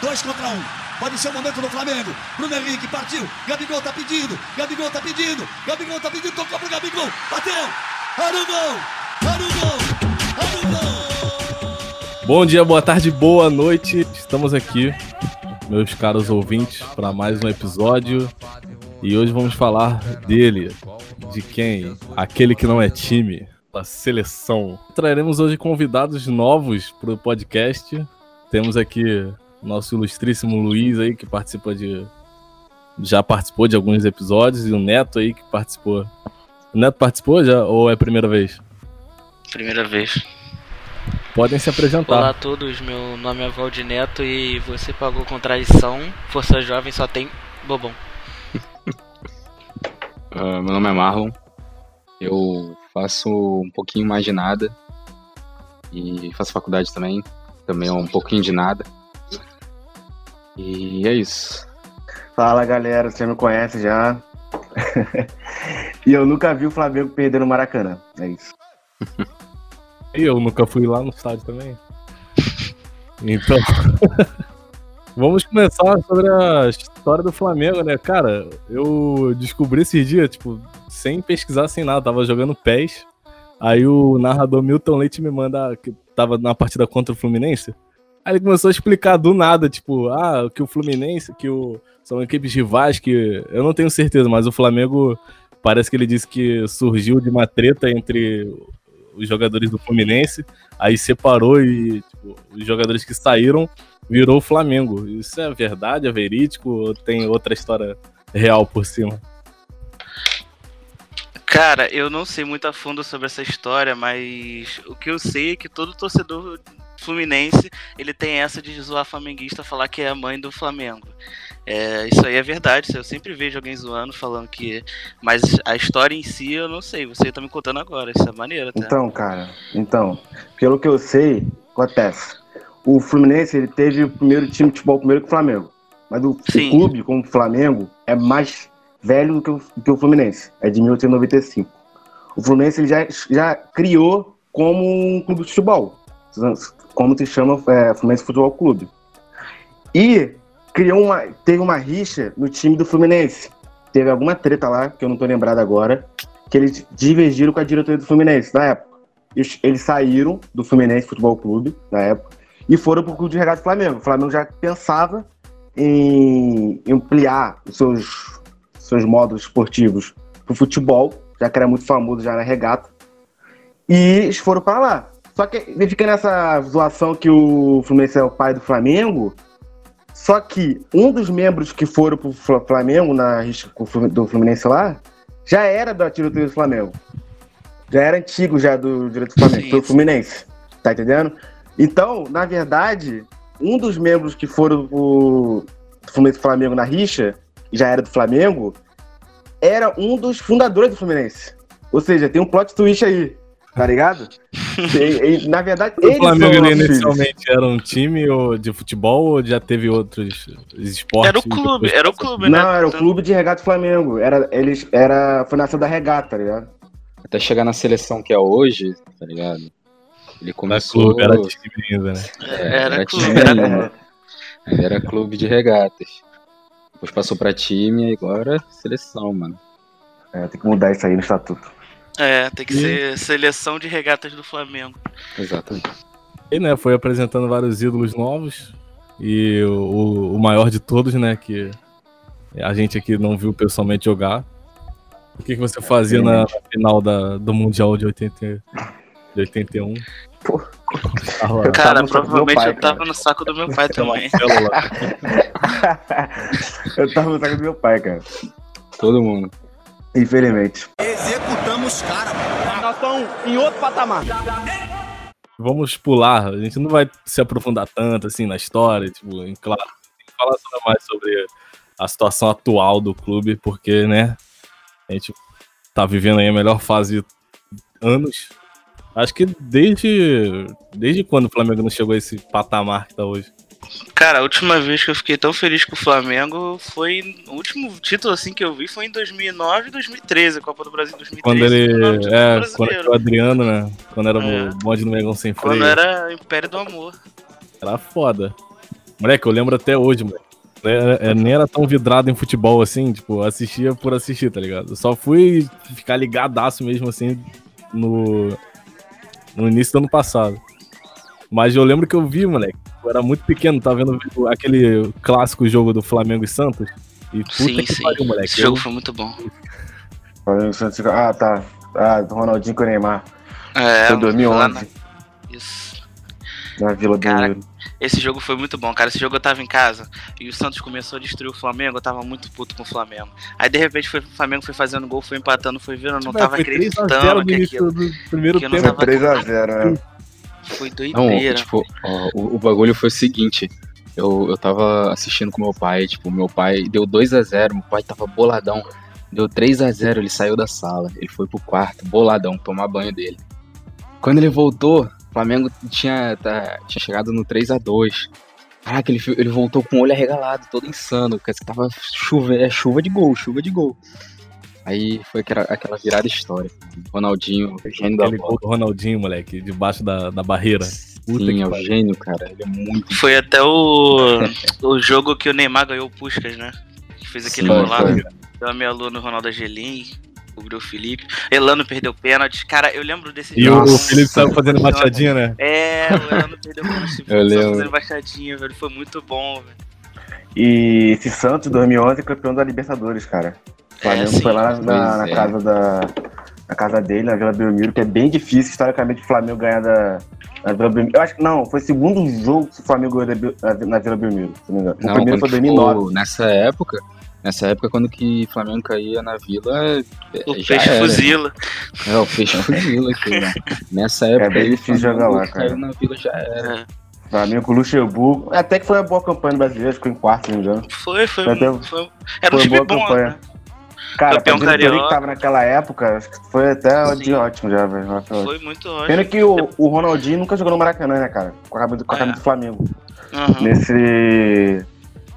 Dois contra um. Pode ser o momento do Flamengo. Bruno Henrique partiu. Gabigol tá pedindo. Gabigol tá pedindo. Gabigol tá pedindo. Tocou pro Gabigol. Bateu. Olha o gol. Olha o gol. Olha o gol. Bom dia, boa tarde, boa noite. Estamos aqui, meus caros ouvintes, para mais um episódio. E hoje vamos falar dele, de quem? Aquele que não é time, a seleção. Traremos hoje convidados novos para o podcast. Temos aqui nosso ilustríssimo Luiz aí, que participa de. Já participou de alguns episódios, e o Neto aí que participou. O Neto participou já ou é a primeira vez? Primeira vez. Podem se apresentar. Olá a todos, meu nome é Valdir Neto e você pagou contradição. Força Jovem só tem bobão. Uh, meu nome é Marlon. Eu faço um pouquinho mais de nada. E faço faculdade também. Também é um pouquinho de nada. E é isso. Fala galera, você me conhece já. e eu nunca vi o Flamengo perder no Maracanã. É isso. E eu nunca fui lá no estádio também. Então. Vamos começar sobre a história do Flamengo, né? Cara, eu descobri esse dia, tipo, sem pesquisar, sem nada. Tava jogando pés. Aí o narrador Milton Leite me manda que tava na partida contra o Fluminense. Aí ele começou a explicar do nada, tipo, ah, que o Fluminense, que o são equipes rivais que eu não tenho certeza, mas o Flamengo parece que ele disse que surgiu de uma treta entre os jogadores do Fluminense, aí separou e tipo, os jogadores que saíram virou o Flamengo. Isso é verdade, é verídico ou tem outra história real por cima? Cara, eu não sei muito a fundo sobre essa história, mas o que eu sei é que todo torcedor fluminense ele tem essa de zoar flamenguista falar que é a mãe do Flamengo. É, isso aí é verdade, eu sempre vejo alguém zoando falando que. Mas a história em si eu não sei, você tá me contando agora, isso é maneiro, tá? Então, cara, então, pelo que eu sei, acontece. O Fluminense ele teve o primeiro time de futebol primeiro que o Flamengo. Mas o, o clube, como o Flamengo, é mais velho do que o, que o Fluminense. É de 1895. O Fluminense ele já, já criou como um clube de futebol. Como se chama é, Fluminense Futebol Clube. E criou uma, teve uma rixa no time do Fluminense. Teve alguma treta lá, que eu não tô lembrado agora, que eles divergiram com a diretoria do Fluminense na época. Eles, eles saíram do Fluminense Futebol Clube, na época, e foram pro Clube de Regata do Flamengo. O Flamengo já pensava em ampliar os seus seus modos esportivos pro futebol, já que era muito famoso já na regata. E eles foram para lá. Só que fica nessa zoação que o Fluminense é o pai do Flamengo. Só que um dos membros que foram pro Flamengo, na do Fluminense lá, já era da diretoria do Flamengo. Já era antigo já do diretor do Flamengo, foi o Fluminense. Tá entendendo? Então, na verdade, um dos membros que foram pro Fluminense Flamengo na rixa já era do Flamengo, era um dos fundadores do Fluminense. Ou seja, tem um plot twist aí, tá ligado? e, e, na verdade, o Flamengo inicialmente era um time de futebol ou já teve outros esportes? Era o clube, era o clube, né? Não, era o clube de regata Flamengo. Era, eles, era, foi nação da regata, tá ligado? Até chegar na seleção que é hoje, tá ligado? Ele começou. Era, clube, era time ainda, né? É, era, era clube, time, era... era clube de regatas. Depois passou pra time e agora seleção, mano. É, tem que mudar isso aí no estatuto. É, tem que e... ser seleção de regatas do Flamengo. Exatamente. E né, foi apresentando vários ídolos novos. E o, o maior de todos, né, que a gente aqui não viu pessoalmente jogar. O que, que você fazia na, na final da, do Mundial de, 80, de 81? Pô. Cara, provavelmente pai, eu tava cara. no saco do meu pai também. eu tava no saco do meu pai, cara. Todo mundo. Infelizmente. Executamos, cara. Nós estamos em outro patamar. Vamos pular, a gente não vai se aprofundar tanto assim na história, tipo, em claro, tem que falar mais sobre a situação atual do clube, porque, né, a gente tá vivendo aí a melhor fase anos Acho que desde. Desde quando o Flamengo não chegou a esse patamar que tá hoje? Cara, a última vez que eu fiquei tão feliz com o Flamengo foi. O último título assim que eu vi foi em 2009 e 2013, a Copa do Brasil 2013. Quando ele. É, quando era o Adriano, né? Quando era é. o bonde do Megão sem freio. Quando era Império do Amor. Era foda. Moleque, eu lembro até hoje, moleque. É, é, nem era tão vidrado em futebol assim, tipo, assistia por assistir, tá ligado? Eu só fui ficar ligadaço mesmo assim no, no início do ano passado. Mas eu lembro que eu vi, moleque. Eu era muito pequeno, tava vendo aquele clássico jogo do Flamengo e Santos. E puta sim, que sim. pariu, moleque. Esse jogo Eu- foi muito bom. Flamengo, Santos, Ah, tá. Ah, do Ronaldinho com o Neymar. É, Foi lá 2011, na- Isso. na Vila Cara, Belmiro. Esse jogo foi muito bom, cara. Esse jogo eu tava em casa e o Santos começou a destruir o Flamengo. Eu tava muito puto com o Flamengo. Aí de repente foi, o Flamengo foi fazendo gol, foi empatando, foi virando. Eu não tava foi 3 a 0 acreditando no que início aquilo do primeiro que tempo. tava- 3x0, né? Foi Não, doideira. tipo, ó, o, o bagulho foi o seguinte. Eu, eu tava assistindo com meu pai, tipo, meu pai deu 2 a 0 meu pai tava boladão. Deu 3 a 0 ele saiu da sala, ele foi pro quarto, boladão, tomar banho dele. Quando ele voltou, o Flamengo tinha, tá- tinha chegado no 3 a 2 Caraca, ele, ele voltou com o olho arregalado, todo insano, porque tava chuva, é chuva de gol, chuva de gol. Aí foi aquela, virada histórica. Ronaldinho, gênio da bola. gol do Ronaldinho, moleque, debaixo da, da barreira. Puta Sim, que é o gênio, cara. Ele é muito Foi até o, o jogo que o Neymar ganhou o Puskas, né? Que fez aquele foi. Deu a lua no Ronaldo Angelim, cobriu o Felipe. Elano perdeu pênalti. Cara, eu lembro desse E jogo. o Felipe saiu fazendo machadinha, né? É, o Elano perdeu pênalti. Eu lembro. fazendo baixadinha, velho. Foi muito bom, velho. E esse Santos 2011 é campeão da Libertadores, cara. O Flamengo sim. foi lá na, na é. casa da na casa dele, na Vila Belmiro, que é bem difícil historicamente o Flamengo ganhar da, da Vila Belmiro. Eu acho que não, foi o segundo jogo que o Flamengo ganhou da na, na Vila Belmiro, se não me engano. O Não, primeiro foi 2009. ficou- nessa época, nessa época quando que Flamengo caía na Vila, O já peixe era. fuzila. É, o peixe fuzila aqui, né? Nessa época bem aí, o difícil jogar lá, cara. caiu na Vila já era. É. Flamengo com o Luxemburgo. Até que foi uma boa campanha no brasileiro, ficou em quarto, se não me engano. Foi, foi. Foi até- foi- era um Foi time boa bom, campanha. né? Cara, Campeão pra diretoria carioca. que tava naquela época, acho que foi até Sim. de ótimo já, velho. Foi muito Pena ótimo. que o, o Ronaldinho nunca jogou no Maracanã, né, cara? Com a camisa, com a camisa do Flamengo. Aham. Nesse,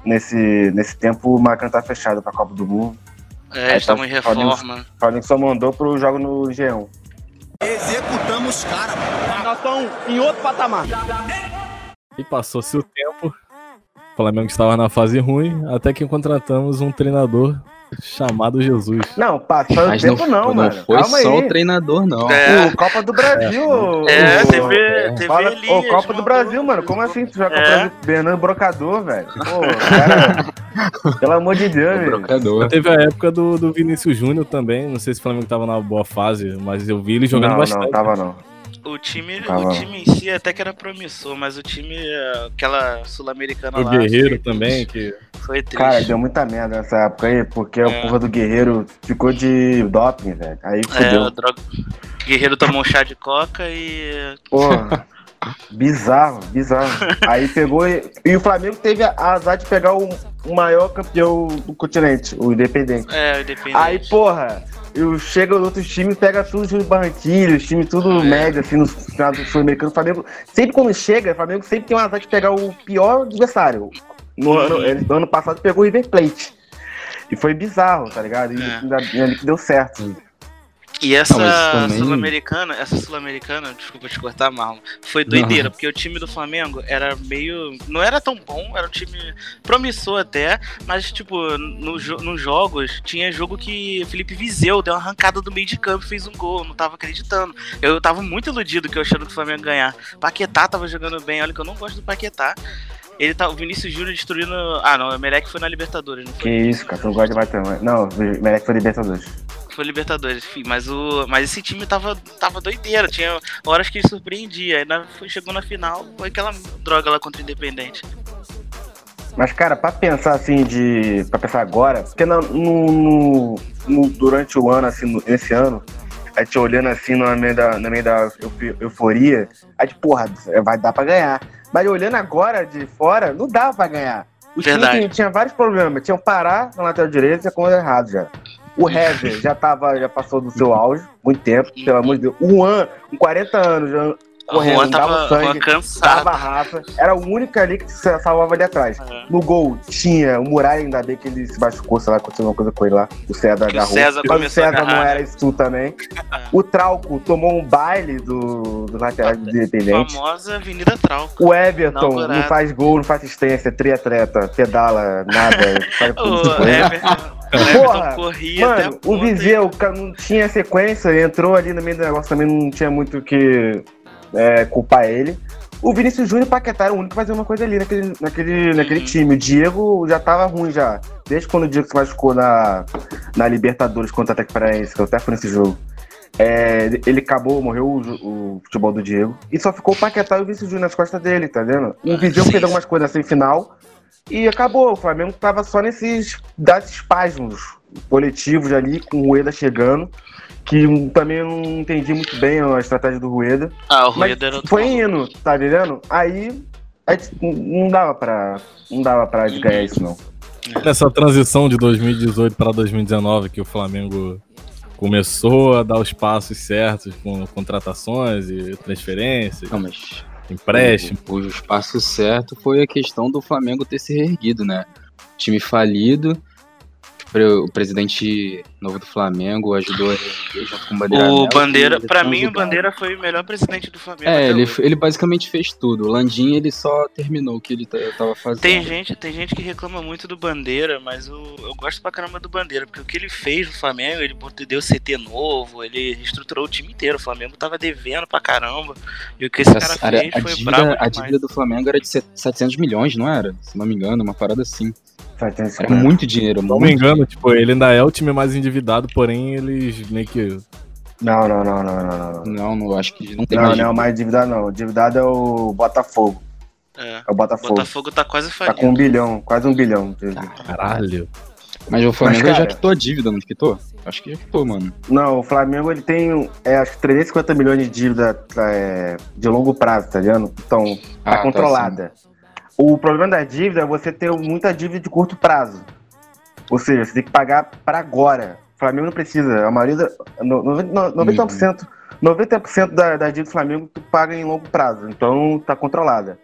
nesse, nesse tempo, o Maracanã tá fechado pra Copa do Mundo. É, Aí estamos em tá- reforma. O Flamengo só mandou pro jogo no G1. Executamos os caras. Nós estamos em outro patamar. E passou-se o tempo. O Flamengo estava na fase ruim, até que contratamos um treinador chamado Jesus. Não, passou o Mas não, tempo não, não mano. foi Calma só aí. o treinador, não. É. O Copa do Brasil. É, o- teve, teve Fala, Elias, ô, Copa do. Brasil, mano. Como assim? Tu joga É. Brasil? Bernardo Brocador, velho. Pô, cara. pelo amor de Deus, O velho. brocador. Teve a época do, do Vinícius Júnior também. Não sei se o Flamengo estava na boa fase, mas eu vi ele jogando Não, bastante. não, tava não. O time, Tava. o time em si até que era promissor, mas o time, eh, aquela sul-americana O lá. Guerreiro foi- também, que Foi triste. Cara, deu muita merda nessa época aí, porque É. o porra do Guerreiro ficou de doping, velho. Aí é, fudeu. o droga... Guerreiro tomou um chá de coca e. Porra. bizarro, bizarro. Aí pegou e, e o Flamengo teve a azar de pegar o, o maior campeão do continente, o Independente. É, o Independente. Aí, porra, eu chego nos outros times, pega tudo de Barranquilha, os times tudo É. médio, assim, no final do Sul-Americano. O Flamengo, sempre quando chega, o Flamengo sempre tem uma azar de pegar o pior adversário. No Uhum. ano, no ano passado pegou o River Plate. E foi bizarro, tá ligado? E É. ainda, ainda que deu certo. E essa Não, também- sul-americana, essa sul-americana, desculpa te cortar, Marlon, foi doideira, porque o time do Flamengo era meio. não era tão bom, era um time promissor até, mas, tipo, no nos jogos, tinha jogo que Felipe Viseu deu uma arrancada do meio de campo e fez um gol, eu não tava acreditando. Eu tava muito iludido que eu achando que o Flamengo ia ganhar. Paquetá tava jogando bem, olha que eu não gosto do Paquetá. Ele tá, o Vinícius Júnior destruindo. Ah, não, o Emelec foi na Libertadores, não Que foi? isso, cara, tu não gosta de bater, mas... Não, o Merec foi Libertadores. Foi Libertadores, enfim, mas o. Mas esse time tava, tava doideira, tinha horas que surpreendia. Aí na- foi- chegou na final, foi aquela droga lá contra o Independente. Mas, cara, pra pensar assim de. pra pensar agora, porque no, no- no- durante o ano, assim, no- esse ano, a gente olhando assim no meio da, no meio da euforia, a gente, porra, vai dar pra ganhar. Mas olhando agora de fora, não dá pra ganhar. O time Verdade. tinha, tinha vários problemas. Tinha o Pará na lateral direita com errado já. O Hever já tava, já passou do seu auge, muito tempo, pelo amor de Deus. O Juan, com 40 anos, já correndo, Juan tava, dava sangue, Juan cansado. dava raça. Era o único ali que se salvava ali atrás. É. No gol tinha o Muralha, ainda bem que ele se machucou, sei lá, aconteceu uma coisa com ele lá. O César o agarrou. César Mas o César não agarrar. era isso também. É. O Trauco tomou um baile do, do lateral do Independente. Famosa Avenida Trauco. O Everton Inaugurado. não faz gol, não faz assistência, triatleta, pedala, nada. o Everton Porra, corria Mano, o Viseu não tinha sequência, entrou ali no meio do negócio também, não tinha muito o que é, culpar ele. O Vinícius Júnior e o Paquetá era o único que fazia uma coisa ali naquele, naquele, naquele time. O Diego já tava ruim já. Desde quando o Diego se machucou na, na Libertadores contra o Atlético Paranaense, que eu até fui nesse jogo. É, ele acabou, morreu o, o futebol do Diego. E só ficou o Paquetá e o Vinícius Júnior nas costas dele, tá vendo? O Ah, Viseu fez algumas coisas assim final. E acabou. O Flamengo tava só nesses das espasmos coletivos ali, com o Rueda chegando. Que também eu não entendi muito bem a estratégia do Rueda. Ah, o Mas Rueda era outro foi indo, tá entendendo? Aí, aí não dava pra. Não dava pra ganhar isso, não. Nessa transição de 2018 para 2019, que o Flamengo começou a dar os passos certos com contratações e transferências, Não, mas empréstimo. o, o espaço certo foi a questão do Flamengo ter se reerguido, né? Time falido, o presidente novo do Flamengo ajudou a junto com o Bandeira. O Bandeira, eles mim, o. Bandeira foi o melhor presidente do Flamengo. É, ele, hoje. ele basicamente fez tudo. O Landim, ele só terminou o que ele tava fazendo. Tem gente, tem gente que reclama muito do Bandeira, mas eu, eu gosto pra caramba do Bandeira, porque o que ele fez no Flamengo, ele deu CT novo, ele reestruturou o time inteiro. O Flamengo tava devendo pra caramba. E o que esse cara Essa- era- fez a, foi dívida, brabo a demais. dívida do Flamengo era de set- 700 milhões, não era? Se não me engano, uma parada assim. Era muito dinheiro, Se não me engano, tipo, ele ainda é o time mais endividado, porém eles meio que. Não, não, não, não, não, não. Não, não acho que não tem Não, mais. não é mais endividado, não. O endividado é o Botafogo. É. É o Botafogo. Botafogo tá quase Tá falido. com um bilhão, quase um bilhão. Caralho. Mas o Flamengo Mas, já cara- quitou a dívida, não quitou? Acho que já quitou, mano. Não, o Flamengo ele tem, é, acho que 350 milhões de dívida é, de longo prazo, tá vendo? Então, tá Ah, tá, controlada. O problema da dívida é você ter muita dívida de curto prazo. Ou seja, você tem que pagar para agora. O Flamengo não precisa. A maioria da. no- no- no- 90%, 90% da, da dívida do Flamengo tu paga em longo prazo. Então tá controlada.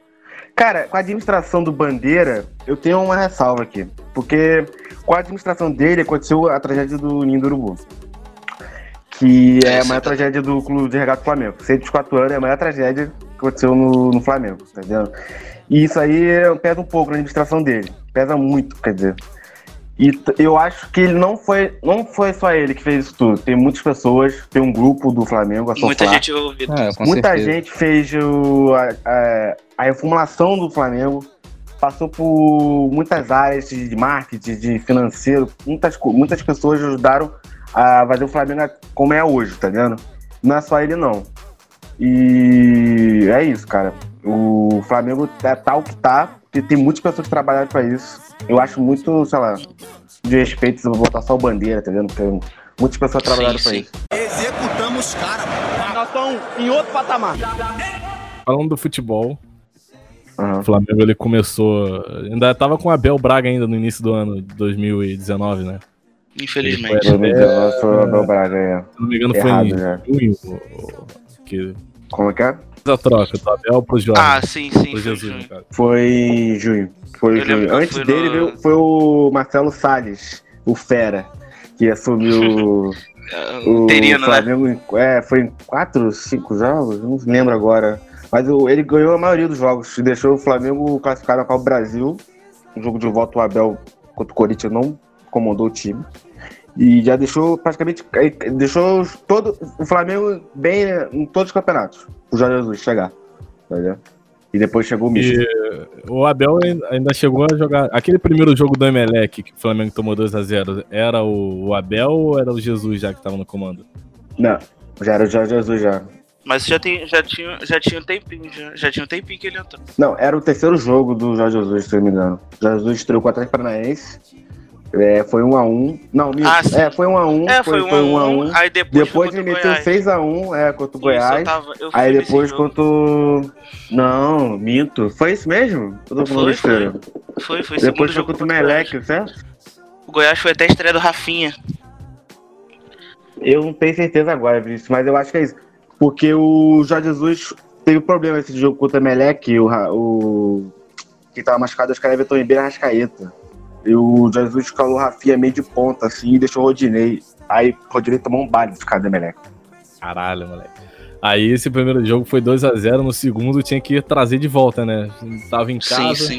Cara, com a administração do Bandeira, eu tenho uma ressalva aqui. Porque com a administração dele aconteceu a tragédia do Ninho do Urubu. Que é a maior tragédia do Clube de Regata do Flamengo. 124 anos é a maior tragédia que aconteceu no, no Flamengo, tá entendendo? E isso aí é, pesa um pouco na administração dele. Pesa muito, quer dizer. E eu acho que ele não foi, não foi só ele que fez isso tudo. Tem muitas pessoas, tem um grupo do Flamengo, a Muita Soflá. gente ouviu. É, Muita certeza. gente fez o- a, a- a reformulação do Flamengo, passou por muitas áreas de marketing, de financeiro, muitas, muitas pessoas ajudaram a fazer o Flamengo como é hoje, tá vendo? Não é só ele não. E é isso, cara. O Flamengo é tal que tá, porque tem muitas pessoas que trabalharam pra isso. Eu acho muito, sei lá, de respeito se eu botar só o bandeira, tá vendo? Porque muitas pessoas trabalharam Sim, pra sim. isso. Executamos cara. Nós estamos em outro patamar. Falando do futebol, Aham. o Flamengo ele começou. Ainda tava com o Abel Braga ainda no início do ano de 2019, né? Infelizmente. Ele 2019 foi o Abel Braga, é. Se não me engano, Errado, foi né? em junho. o- Que Como é que é? fez a troca do Abel pro Jorge. Ah, sim, sim. pro Foi Jesus, caso. Foi em junho. Foi junho. Antes dele no- veio, foi o Marcelo Salles, o Fera, que assumiu É, o Interino, né? Flamengo. em- É, foi em quatro, cinco jogos? Não lembro agora. Mas o- ele ganhou a maioria dos jogos e deixou o Flamengo classificado na Copa do Brasil. No jogo de volta, o Abel contra o Corinthians não comandou o time. E já deixou praticamente. eh, Deixou todo, o Flamengo bem eh, em todos os campeonatos. O Jorge Jesus chegar. Tá? E depois chegou o Michel. O Abel ainda chegou a jogar. Aquele primeiro jogo do Emelec que o Flamengo tomou 2x0, era o Abel ou era o Jesus já que tava no comando? Não, já era o Jorge Jesus já. Mas já, tem, já, tinha, já tinha um tempinho, já, já tinha um tempinho que ele entrou. Não, era o terceiro jogo do Jorge Jesus, se eu não me engano. O Jorge Jesus estreou com o Atlético Paranaense. É, foi 1 a 1 Não. Ah, é, foi 1 a 1 É, foi, um a um, aí depois, Depois foi ele meteu Goiás. 6 a 1 é, contra o Isso, eu Goiás. tava- eu Aí depois contra o... Não, minto. Foi isso mesmo? Eu tô falando Foi, besteira. Foi, foi. Depois foi jogo contra o Goiás. Meleque, certo? O Goiás foi até a estreia do Rafinha. Eu não tenho certeza agora, Vinícius, mas eu acho que é isso. Porque o Jorge Jesus teve problema esse jogo contra o Melec, o, o que tava machucado, os caras Everton Ribeiro e Rascaeta. E o Jesus escalou o Rafinha meio de ponta, assim, e deixou o Rodinei. Aí o Rodinei tomou um baile dos caras do Melec. Caralho, moleque. Aí esse primeiro jogo foi 2 a 0 no segundo tinha que trazer de volta, né? Tava em casa. Sim, sim.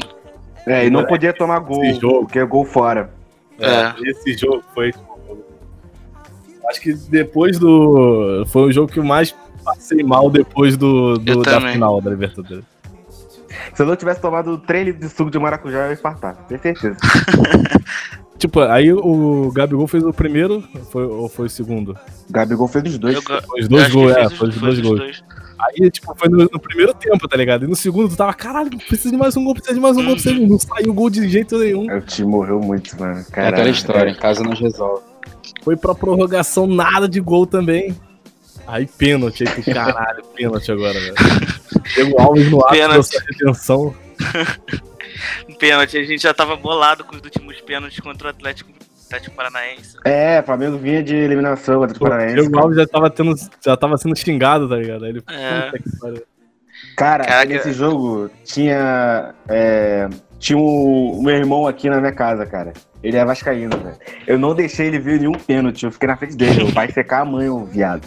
É, e não podia tomar gol, esse jogo. porque é gol fora. É, é. Esse jogo foi. Acho que depois do. Foi o jogo que eu mais passei mal depois do, do da final da Libertadores. Se eu não tivesse tomado 3 litros de suco de maracujá, eu ia infartar, tenho certeza. tipo, aí o Gabigol fez o primeiro foi, ou foi o segundo? O Gabigol fez os dois. Foi os dois gols, é, foi os dois gols. Aí, tipo, foi no, no, primeiro tempo, tá ligado? E no segundo tu tava, caralho, precisa de mais um gol, precisa de mais um gol, precisa de um. Não saiu gol de jeito nenhum. O time morreu muito, mano. Caralho. É aquela história, em casa não resolve. Foi pra prorrogação, nada de gol também. Aí pênalti aí pro caralho, pênalti agora, velho. Diego Alves no ato dessa retenção. pênalti, a gente já tava bolado com os últimos pênaltis contra o Atlético Atlético Paranaense. É, Flamengo vinha de eliminação contra o Atlético Paranaense. O Diego Alves já tava, tendo, já tava sendo xingado, tá ligado? Aí ele, é. Cara, Caraca. nesse jogo tinha. É, tinha o, o meu irmão aqui na minha casa, cara. Ele é vascaíno, velho. Eu não deixei ele ver nenhum pênalti, eu fiquei na frente dele. Vai secar a mãe, o viado.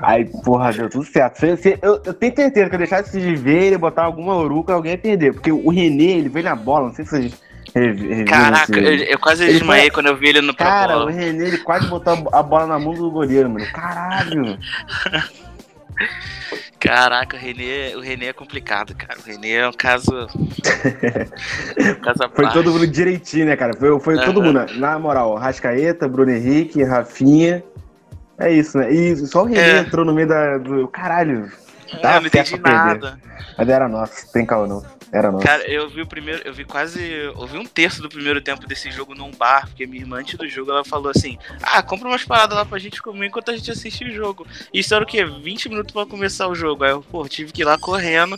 Aí, porra, deu tudo certo. Se, se, eu, eu, tenho certeza que eu deixasse de ver ele botar alguma uruca, alguém ia perder. Porque o Renê, ele veio na bola, não sei se vocês. Caraca, eu, eu, quase ele desmaiei foi... quando eu vi ele no Cara, o Renê, ele quase botou a bola na mão do goleiro, mano. Caralho. Caraca, o Renê, o Renê é complicado, cara. O Renê é um caso. um caso foi todo mundo direitinho, né, cara? Foi, foi uhum. todo mundo. Na moral, Rascaeta, Bruno Henrique, Rafinha. É isso, né? E só o Renê é. entrou no meio da, do. Caralho. É, eu não entendi nada. Mas era nosso, tem calma não. Era nosso. Cara, eu vi o primeiro, eu vi quase, eu vi um terço do primeiro tempo desse jogo num bar, porque minha irmã antes do jogo ela falou assim: "Ah, compra umas paradas lá pra gente comer enquanto a gente assiste o jogo". Isso era o quê? 20 minutos para começar o jogo. Aí eu, pô, tive que ir lá correndo.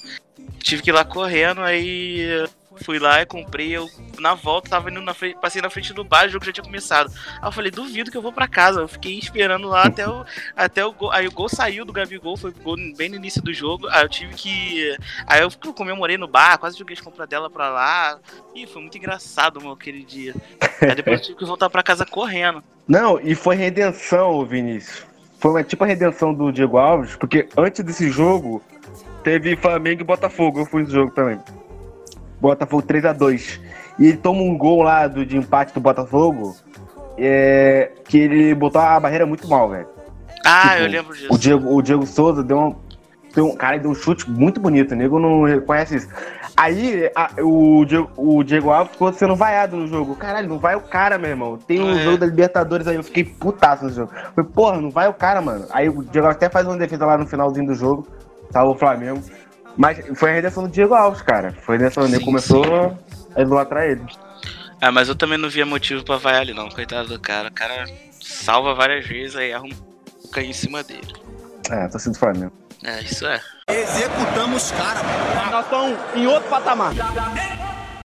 Tive que ir lá correndo, aí Fui lá e comprei, eu na volta tava indo na frente, passei na frente do bar, o jogo já tinha começado. Aí eu falei, duvido que eu vou para casa. Eu fiquei esperando lá até o, até o gol. Aí o gol saiu do Gabigol, foi gol bem no início do jogo. Aí eu tive que. Aí eu comemorei no bar, quase joguei as compras dela pra lá. E foi muito engraçado, meu, aquele dia. Aí depois eu tive que voltar para casa correndo. Não, e foi redenção, Vinícius. Foi uma, tipo a redenção do Diego Alves, porque antes desse jogo teve Flamengo e Botafogo. Eu fui nesse jogo também. Botafogo 3 a 2 E ele toma um gol lá do, de empate do Botafogo, é, que ele botou a barreira muito mal, velho. Ah, tipo, eu lembro disso. O Diego, o Diego Souza deu um, deu um. Cara, deu um chute muito bonito, o nego não reconhece isso. Aí a, o, Diego, o Diego Alves ficou sendo vaiado no jogo. Caralho, não vai o cara, meu irmão. Tem um é. jogo da Libertadores aí, eu fiquei putaço no jogo. Falei, porra, não vai o cara, mano. Aí o Diego Alves até faz uma defesa lá no finalzinho do jogo, salva o Flamengo. Mas foi a redenção do Diego Alves, cara. Foi nessa onde ele começou sim. a idolatrar ele. Ah, mas eu também não via motivo pra vaiar ele, não. Coitado do cara. O cara salva várias vezes aí arruma cair em cima dele. É, tô sendo Flamengo. É, isso é. Executamos cara. Nós estamos em outro patamar.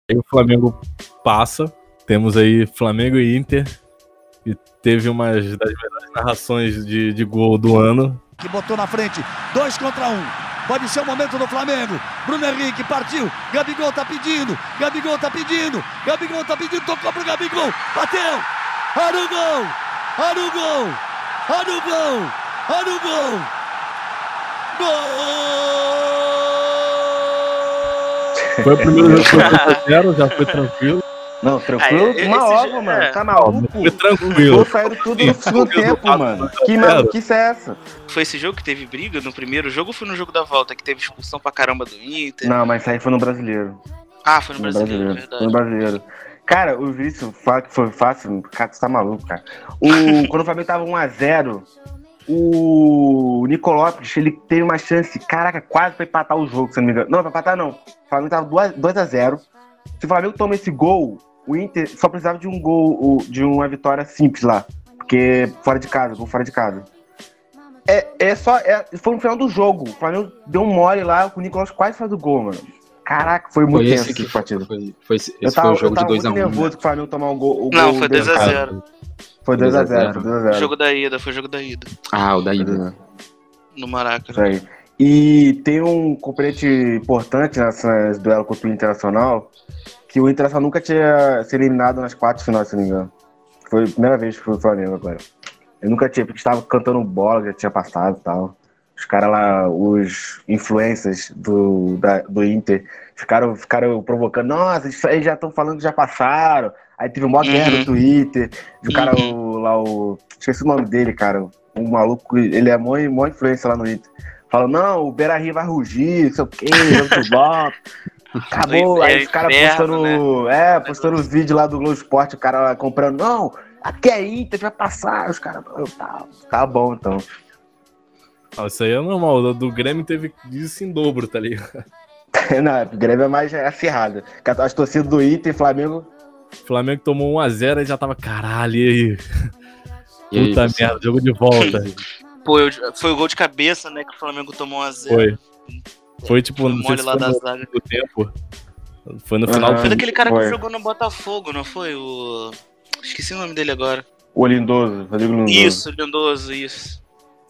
Aí o Flamengo passa. Temos aí Flamengo e Inter. E teve uma das melhores narrações de, de gol do ano. Que botou na frente, dois contra um. Pode ser o momento do Flamengo. Bruno Henrique partiu. Gabigol tá pedindo. Gabigol tá pedindo. Gabigol tá pedindo. Tocou pro Gabigol. Bateu. Olha o gol. Olha o gol. Foi o primeiro jogo que já foi tranquilo. Não, tranquilo, Aí, uma ova, mano. É. Tá maluco? Tranquilo. Os saíram tudo no segundo tempo, mano. Que maluquice é essa? Foi esse jogo que teve briga no primeiro jogo ou foi no jogo da volta que teve expulsão pra caramba do Inter? Não, mas isso aí foi no brasileiro. Ah, foi no, no brasileiro, brasileiro, verdade. Foi no brasileiro. Cara, o Vício fala que foi fácil, cara, você tá maluco, cara. O, quando o Flamengo tava 1x0, o Nico Lopes, ele teve uma chance, caraca, quase pra empatar o jogo, se não me engano. Não, pra empatar não. O Flamengo tava 2x0. Se o Flamengo toma esse gol, o Inter só precisava de um gol, de uma vitória simples lá. Porque fora de casa, gol fora de casa. É, é só. É, foi no final do jogo. O Flamengo deu um mole lá, o Nicolas quase faz o gol, mano. Caraca, foi muito foi tenso esse partido. Foi, foi, esse eu tava, foi o jogo de 2x1. Eu tava um, nervoso né? que o Flamengo tomar um gol. O Não, gol foi 2x0. Foi 2x0. Foi 2x0. O jogo da ida, foi o jogo da ida. Ah, o da ida. No Maraca. Isso aí. E tem um componente importante nessa duelo contra o Internacional, que o Internacional nunca tinha sido eliminado nas quatro finais, se não me engano. Foi a primeira vez que foi o Flamengo agora. Eu nunca tinha, porque estava cantando bola, já tinha passado e tal. Os caras lá, os influencers do, da, do Inter, ficaram, ficaram provocando, nossa, isso aí já estão falando que já passaram. Aí teve uma guerra no Twitter. O cara o, lá, o. Esqueci o nome dele, cara. Um maluco, ele é mó, mó influência lá no Inter. Fala, não, o Beira Rio vai rugir, não sei o quê, muito bom. Acabou, aí os caras postando. Né? É, postando os vídeos lá do Globo Esporte, o cara comprando, não, aqui é Inter, vai passar. Os caras, tá, tá bom então. Ah, isso aí é normal, do, do Grêmio teve isso em dobro, tá ligado? não, o Grêmio é mais acirrado. As torcidas do Inter e Flamengo. Flamengo tomou 1x0 e já tava, caralho, e aí? E Puta aí, merda, jogo de volta. Pô, eu, foi o gol de cabeça, né, que o Flamengo tomou 1x0. Foi. Foi tipo, foi mole lá da zaga. Do tempo. Foi no final uhum, Foi daquele cara foi. que jogou no Botafogo, não foi? O. Esqueci o nome dele agora. O Lindoso, Rodrigo Lindoso. Isso, Lindoso, isso.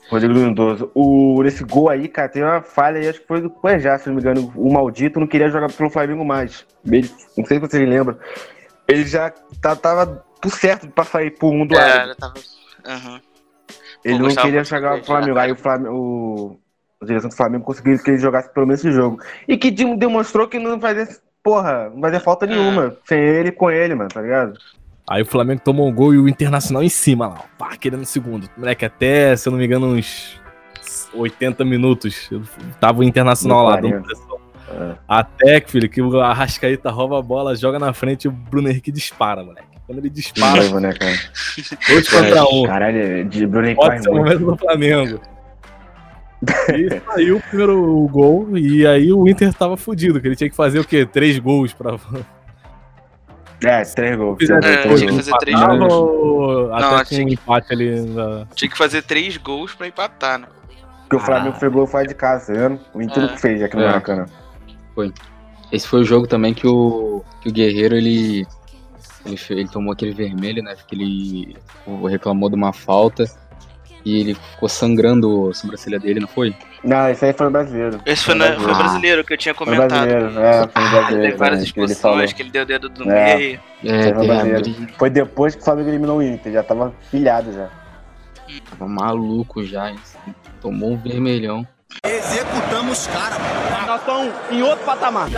Rodrigo Lindoso. O, nesse gol aí, cara, tem uma falha aí, acho que foi do Cuejá, se não me engano. O maldito não queria jogar pelo Flamengo mais. Ele, não sei se vocês lembram. Ele já tá, tava tudo certo pra sair pro mundo é, árabe. Tava... Uhum. Ele Pô, não queria jogar pro Flamengo. Aí o Flamengo. O, a direção do Flamengo conseguiu que ele jogasse pelo menos esse jogo. E que demonstrou que não fazia. Porra, não fazia falta é. nenhuma. Sem ele com ele, mano, tá ligado? Aí o Flamengo tomou um gol e o Internacional em cima lá, pá, querendo segundo. Moleque, até, se eu não me engano, uns 80 minutos, tava o Internacional lá, dando pressão. É. Até que, filho, que o Arrascaíta rouba a bola, joga na frente e o Bruno Henrique dispara, moleque. Quando ele dispara. Né, cara? Dois contra um. Caralho, de Bruno Henrique. Pode ser o momento do Flamengo. E saiu o primeiro gol, e aí o Inter tava fudido, que ele tinha que fazer o quê? Três gols pra, é, três gols. É, tinha que fazer três gols. Ou... Até não, tinha que... empate ali. Na... Tinha que fazer três gols pra empatar, né? Porque o Flamengo ah. pegou faz de casa, tá vendo? O Inter é. fez aqui no é. Maracanã. Foi. Esse foi o jogo também que o, que o Guerreiro, ele, ele, ele tomou aquele vermelho, né? Porque ele reclamou de uma falta e ele ficou sangrando a sobrancelha dele, não foi? Não, esse aí foi o brasileiro. Esse foi, foi, brasileiro. foi brasileiro que eu tinha comentado. Foi brasileiro, é, foi brasileiro. Ah, várias expulsões, que ele, deu o dedo do é. meio. É, foi, foi depois que o Flamengo eliminou o Inter, já tava pilhado já. Tava maluco já, tomou um vermelhão. Executamos cara. Nós estamos em outro patamar.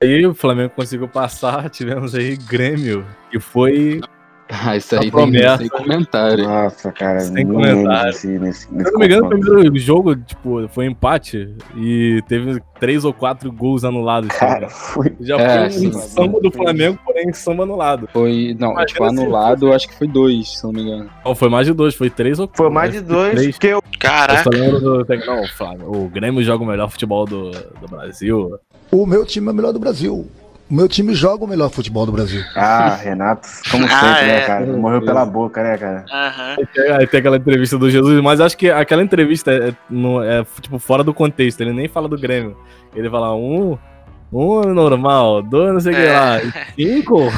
Aí o Flamengo conseguiu passar, tivemos aí Grêmio, que foi ah, isso aí tem sem comentário. Nossa, cara, sem comentário. Nesse, nesse, nesse Se não me engano, o primeiro jogo, tipo, foi empate e teve três ou quatro gols anulados. Cara, foi... Já é, foi um samba do Flamengo, porém samba anulado. Foi, não, Mas, tipo, anulado, foi... acho que foi dois, se não me engano. Não, foi mais de dois, foi três ou quatro. Foi mais de dois, três. que eu... Caraca. Eu do... Não, o, Flamengo, o Grêmio joga o melhor futebol do, do Brasil. O meu time é o melhor do Brasil. O meu time joga o melhor futebol do Brasil. Ah, Renato, como ah, sempre, né, é. né, cara? Morreu pela boca, né, cara? Uhum. Aí tem aquela entrevista do Jesus, mas acho que aquela entrevista é, é, é, tipo fora do contexto. Ele nem fala do Grêmio. Ele fala um, um normal, dois não sei o é. que lá, cinco.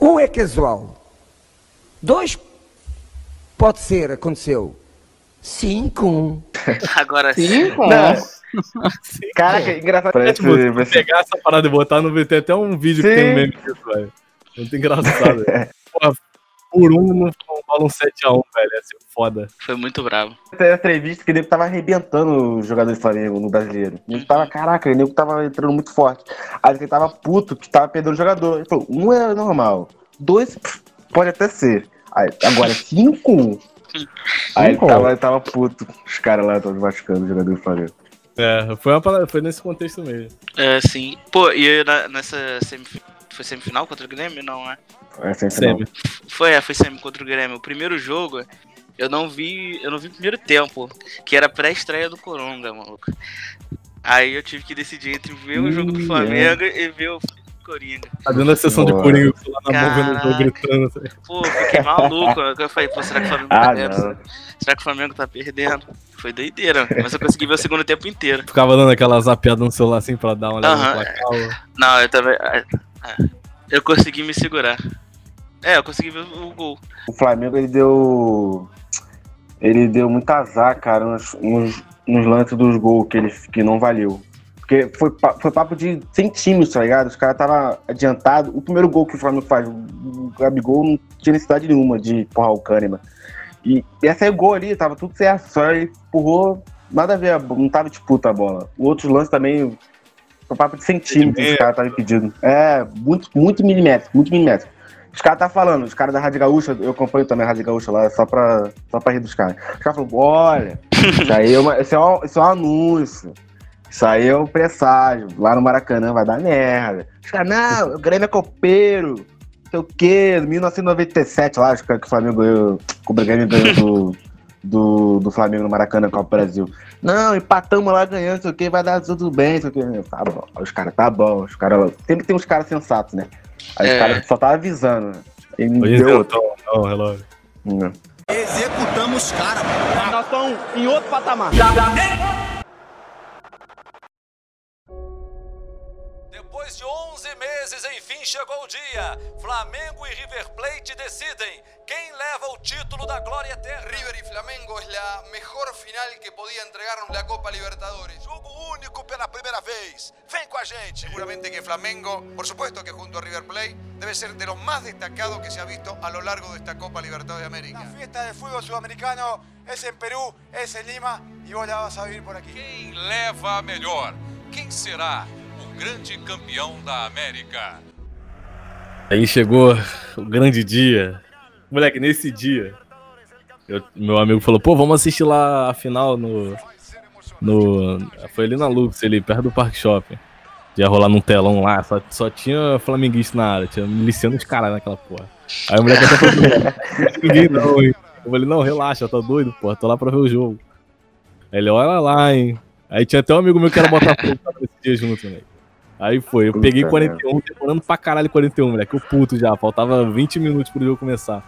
Um é casual. Dois pode ser, aconteceu. Cinco. Agora cinco. Não. Caraca, engraçado. É, tipo, você... pegar essa parada e botar no VT até um vídeo Sim. que tem um meme disso, velho. Muito engraçado. Porra, por um não fala um 7x1, velho. É assim, foda. Foi muito bravo. Tem entrevista que ele tava arrebentando o jogador de Flamengo no brasileiro. Ele tava, caraca, ele tava entrando muito forte. Aí ele tava puto que tava perdendo o jogador. Ele falou: um é normal, dois pode até ser. Aí, agora, cinco. Aí ele tava, ele tava puto. Os caras lá estavam machucando o jogador do Flamengo. É, foi, uma, foi nesse contexto mesmo. É, sim. Pô, e na, nessa semifinal. Foi semifinal contra o Grêmio? Não, é? É semifinal. Semi. Foi, é, foi semi contra o Grêmio. O primeiro jogo, eu não vi. Eu não vi o primeiro tempo, que era pré-estreia do Coronga, maluco. Aí eu tive que decidir entre ver o jogo do Flamengo é. e ver o Coringa. Tá dando a sessão Boa. de Coringa lá na mão vendo o jogo gritando. Assim. Pô, fiquei maluco. Eu falei, pô, será que o Flamengo tá ah, tá perdendo? Será que o Flamengo tá perdendo? Foi doideira, mas eu consegui ver o segundo tempo inteiro. Ficava dando aquela zapiada no celular assim pra dar uma olhada uh -huh. no placar. Não, eu também. É, é, eu consegui me segurar. É, eu consegui ver o gol. O Flamengo ele deu. Ele deu muito azar, cara. Uns, uns nos lances dos gols que ele que não valeu. Porque foi, foi papo de centímetros, tá ligado? Os caras estavam adiantados. O primeiro gol que o Flamengo faz, o Gabigol não tinha necessidade nenhuma de empurrar o Kahneman. E, e essa aí o gol ali, tava tudo certo. Só ele empurrou, nada a ver, não tava disputa a bola. O outro lance também foi papo de centímetros os caras estavam pedindo. É, muito, muito milimétrico, muito milimétrico. Os caras tá falando, os caras da Rádio Gaúcha, eu acompanho também a Rádio Gaúcha lá, só pra, só pra rir dos caras. Os caras falaram, olha, isso aí é, uma, isso, é um, isso é um anúncio. Isso aí é um presságio. Lá no Maracanã vai dar merda. Os caras, não, o Grêmio é copeiro. Não sei o quê. 1997 lá, acho que o Flamengo ganhou. O Grêmio ganhou do, do, do Flamengo no Maracanã Copa Brasil. Não, empatamos lá ganhando, não sei o que, vai dar tudo bem, não sei o que. Tá bom. Os caras, tá bom. Os caras. Sempre tem uns caras sensatos, né? Aí é. os caras só tava avisando. Né? E não deu. Então, não, relógio. Executamos cara. Nós estamos em outro patamar. Depois de 11 meses, enfim chegou o dia. Flamengo e River Plate decidem quem leva o título da glória eterna. River e Flamengo é a melhor final que podia entregar na Copa Libertadores. Jogo único pela primeira vez. Vem com a gente. Seguramente que Flamengo, por supuesto que junto a River Plate, debe ser de los más destacados que se ha visto a lo largo de esta Copa Libertadores de América. La fiesta del fútbol sudamericano es en Perú, es en Lima y vos la vas a vivir por aquí. Quem leva a melhor? Quem será? Grande campeão da América. Aí chegou o grande dia. Moleque, nesse dia, eu, meu amigo falou: pô, vamos assistir lá a final no. no foi ali na Lux, ali, perto do Park Shopping. Ia rolar num telão lá, só, só tinha flamenguista na área, tinha miliciano de caralho naquela porra. Aí o moleque até falou: não, hein? Eu falei: não, relaxa, tá doido, porra, tô lá pra ver o jogo. Aí ele, olha lá, hein? Aí tinha até um amigo meu que era Botafogo pra esse dia junto, velho. Aí foi, eu Puta peguei 41, merda. demorando pra caralho 41, moleque. Eu puto já, faltava 20 minutos pro jogo começar.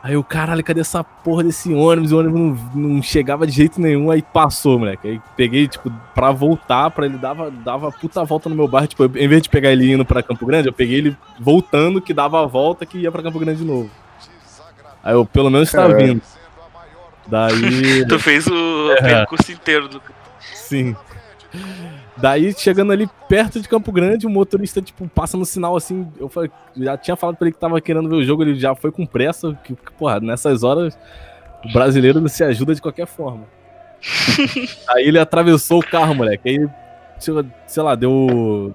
Aí eu, caralho, cadê essa porra desse ônibus? O ônibus não, não chegava de jeito nenhum, aí passou, moleque. Aí peguei, tipo, pra voltar, pra ele dava, dava puta volta no meu bairro. Tipo, eu, em vez de pegar ele indo pra Campo Grande, eu peguei ele voltando, que dava a volta que ia pra Campo Grande de novo. Aí eu, pelo menos, tá vindo. Daí. tu fez o é. percurso inteiro do. Sim. Daí, chegando ali perto de Campo Grande, o motorista, tipo, passa no sinal assim. Eu falei, já tinha falado pra ele que tava querendo ver o jogo, ele já foi com pressa. Que, porra, nessas horas, o brasileiro não se ajuda de qualquer forma. aí ele atravessou o carro, moleque. Aí, sei lá, deu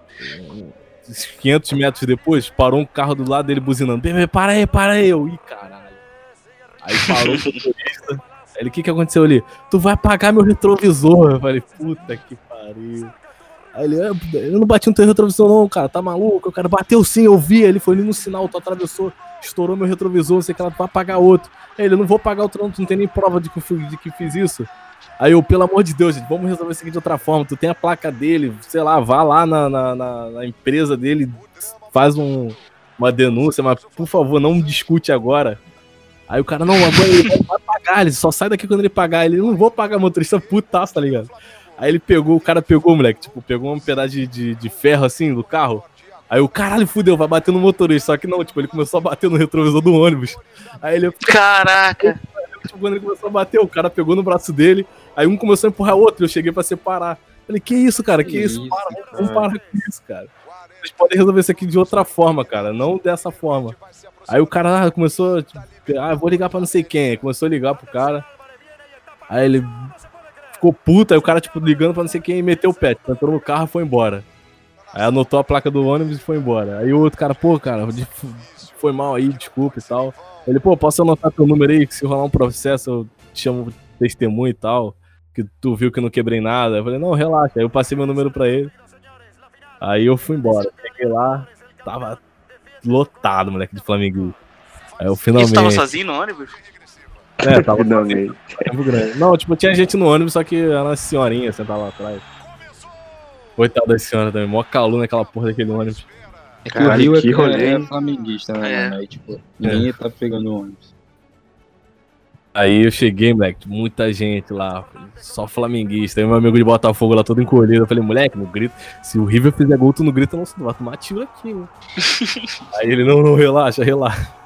500 metros depois, parou um carro do lado dele buzinando. Bebê, para aí, para aí. Eu, ih, caralho. Aí parou o motorista. Ele, o que que aconteceu ali? Tu vai pagar meu retrovisor. Eu falei, puta que pariu. Aí ele, é, eu não bati no teu retrovisor não, cara, tá maluco? O cara bateu sim, eu vi, ele foi ali no sinal, tu atravessou, estourou meu retrovisor, sei que ela vai pagar outro. Aí ele, não vou pagar outro não, tu não tem nem prova de que, de que fiz isso. Aí eu, pelo amor de Deus, gente, vamos resolver isso aqui de outra forma, tu tem a placa dele, sei lá, vá lá na, na, na, na empresa dele, faz um, uma denúncia, mas por favor, não discute agora. Aí o cara, não, agora ele vai pagar, ele só sai daqui quando ele pagar. Ele, não vou pagar motorista putaço, tá ligado? Aí ele pegou, o cara pegou, moleque, tipo, pegou um pedaço de, de, de ferro assim do carro. Aí o caralho fudeu, vai bater no motorista. Só que não, tipo, ele começou a bater no retrovisor do ônibus. Aí ele. Caraca! Tipo, quando ele começou a bater, o cara pegou no braço dele. Aí um começou a empurrar o outro. Eu cheguei pra separar. Falei, que isso, cara? Que, que isso? Para, vamos parar com isso, cara. Vocês podem resolver isso aqui de outra forma, cara. Não dessa forma. Aí o cara ah, começou. Tipo, ah, vou ligar pra não sei quem. Começou a ligar pro cara. Aí ele ficou puta, aí o cara, tipo, ligando pra não sei quem e meteu o pé. Tipo, entrou no carro e foi embora. Aí anotou a placa do ônibus e foi embora. Aí o outro cara, pô, cara, foi mal aí, desculpa e tal. Ele, pô, posso anotar teu número aí, que se rolar um processo eu te chamo testemunho e tal. Que tu viu que eu não quebrei nada. Eu falei, não, relaxa. Aí eu passei meu número pra ele. Aí eu fui embora. Cheguei lá, tava lotado, moleque, de Flamengo. Aí eu finalmente. Você tava sozinho no ônibus? É, tava grande. Não, tipo, tinha gente no ônibus, só que era uma senhorinha sentada lá atrás. Coitada da senhora também, mó calor naquela porra daquele ônibus. É que Cara, o Rio é, rolê. é flamenguista, né? É. Aí, tipo, ninguém é. tá pegando ônibus. Aí eu cheguei, moleque, muita gente lá, só flamenguista. Aí meu amigo de Botafogo lá todo encolhido. Eu falei, moleque, no grito, se o River fizer gol, tu não grita, não, tu vai tomar tiro aqui, mano. Aí ele, não, não, relaxa, relaxa.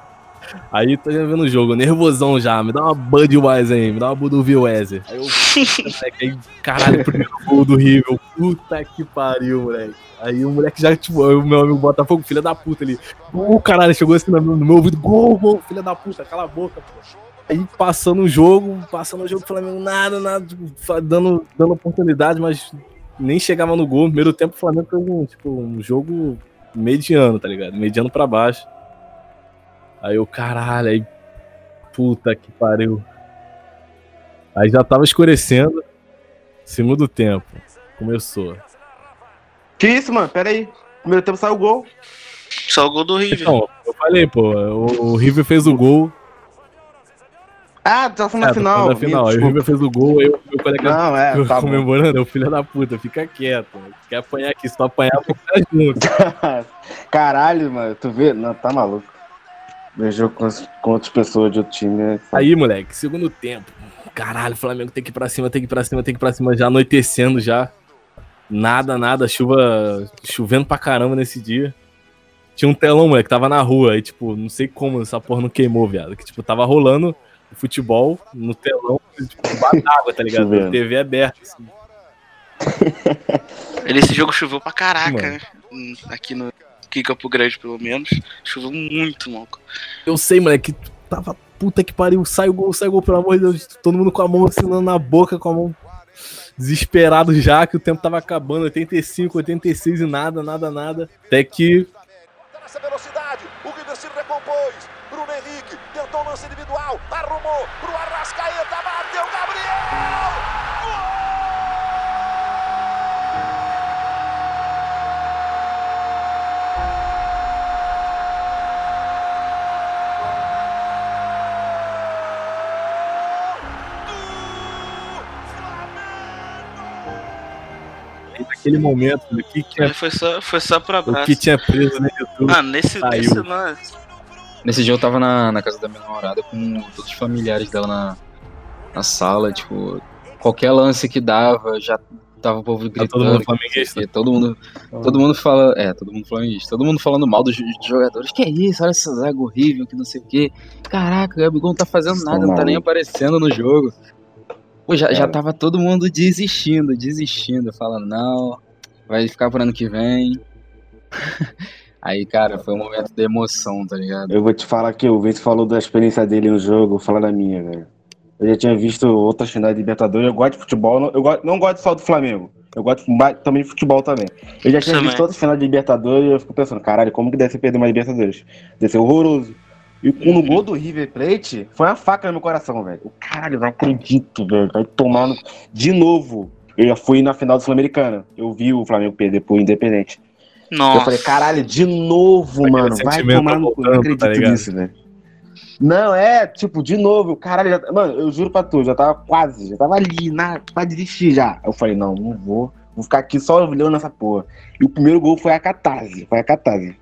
Aí tô vendo o jogo, nervosão já, me dá uma Budweiser aí, me dá uma Budweiser. Aí eu aí, caralho, primeiro gol do River. Puta que pariu, moleque. Aí o moleque já, tipo, o meu amigo Botafogo, filha da puta ali. O caralho, chegou assim no, no meu ouvido, gol, gol, filha da puta, cala a boca, pô. Aí passando o jogo, passando o jogo, Flamengo nada, nada, tipo, dando, dando oportunidade, mas nem chegava no gol. Primeiro tempo o Flamengo fez um, tipo, um jogo mediano, tá ligado? Mediano pra baixo. Aí eu, caralho, aí. Puta que pariu. Aí já tava escurecendo. Segundo tempo. Começou. Que isso, mano? Pera aí. Primeiro tempo saiu o gol. Só o gol do River. Então, eu falei, pô, o, o River fez o gol. Ah, tá falando É, na tô final. falando da final. Aí o. River fez o gol, aí o meu colega Não, é, tá comemorando, eu filho da puta, fica quieto. Quer apanhar aqui, se tu apanhar, eu vou ficar junto. Caralho, mano, tu vê? Não, tá maluco. Jogo com, com outras pessoas de outro time é. Aí, moleque, segundo tempo. Caralho, o Flamengo tem que ir pra cima, tem que ir pra cima, tem que ir pra cima, já anoitecendo já. Nada, nada, chuva chovendo pra caramba nesse dia. Tinha um telão, moleque, tava na rua, aí, tipo, não sei como essa porra não queimou, viado. Que, tipo, tava rolando o futebol no telão, tipo, d'água, tá ligado? Chovendo. TV aberta, assim. Esse jogo choveu pra caraca, Mano. né? Hum, Aqui no aqui em Campo Grande, pelo menos. Choveu muito, maluco. Eu sei, moleque, tava puta que pariu, sai o gol, sai o gol, pelo amor de Deus. Todo mundo com a mão assinando na boca, com a mão desesperado já, que o tempo tava acabando, 85, 86 e nada, nada, nada. Até que Nessa velocidade, o River se recompôs. Bruno Henrique tentou o lance individual, arrumou pro naquele momento, o que tinha, Ele foi só, foi só pra o abraço. que tinha preso no YouTube. Ah, nesse, saiu. nesse lance. Nesse dia eu tava na, na casa da minha namorada com todos os familiares dela na, na sala, tipo, qualquer lance que dava, já tava o povo gritando. todo mundo que- flamenguista. que todo mundo, todo mundo fala, é, todo mundo flamenguista, todo mundo falando mal dos, dos jogadores. Que é isso? Olha essa zaga horrível, que não sei o quê. Caraca, o Gabigol não tá fazendo nada, não tá nem aparecendo no jogo. Pô, já, já Cara. tava todo mundo desistindo, desistindo, falando, não, vai ficar pro ano que vem. Aí, cara, foi um momento de emoção, tá ligado? Eu vou te falar que o Vince falou da experiência dele no jogo, vou falar da minha, velho. Eu já tinha visto outras finais de Libertadores, eu gosto de futebol, não, eu gosto, não gosto só do Flamengo. Eu gosto também de futebol também. Eu já tinha Também. visto todas as finais de Libertadores e eu fico pensando, caralho, como que deve ser perder uma Libertadores? Deve ser horroroso. E com o gol do River Plate, foi uma faca no meu coração, velho. O Caralho, não acredito, velho. Vai tomar no... De novo. Eu já fui na final do Sul-Americana. Eu vi o Flamengo perder pro Independente. Nossa. Eu falei, caralho, de novo, Aquele mano. Vai tomar no cu. Não voltando, acredito tá nisso, velho. Não, é, tipo, de novo, caralho, já- mano, eu juro pra tu, já tava quase, já tava ali, na, pra desistir já. Eu falei, não, não vou, vou ficar aqui só olhando essa porra. E o primeiro gol foi a catarse, foi a catarse.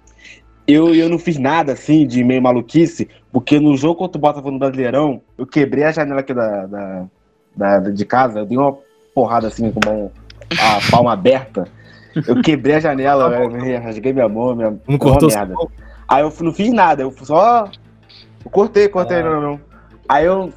Eu, eu não fiz nada assim de meio maluquice, porque no jogo contra o Botafogo no Brasileirão, eu quebrei a janela aqui da, da, da- de casa, eu dei uma porrada assim com a mão- a palma aberta. Eu quebrei a janela, velho, rasguei minha mão, minha Não uma cortou merda. Aí eu não fiz nada, eu só. Eu cortei, cortei, não, não. Aí eu.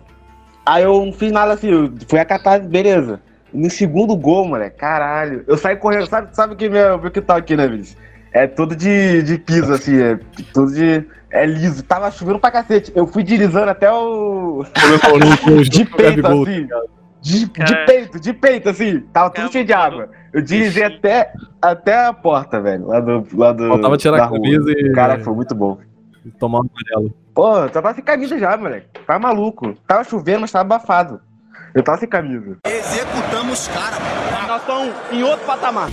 Aí eu não fiz nada assim, eu fui a catar, beleza. No segundo gol, moleque, caralho. Eu saí correndo, sabe, sabe que meu, meu que tá aqui, né, Vinícius? É todo de, de piso, assim, é tudo de. É liso. Tava chovendo pra cacete. Eu fui deslizando até o. De peito, assim. tá? De, de Cara. peito, de peito, assim. Tava tudo cheio de água. Eu deslizei até, até a porta, velho. Lá do. Lá do Faltava tirar a camisa e- Caraca, foi muito bom. Tomar um amarelo. Pô, eu tava sem camisa já, moleque. Tava maluco. Tava chovendo, mas tava abafado. Eu tava sem camisa. Executamos cara. Nós estamos em outro patamar.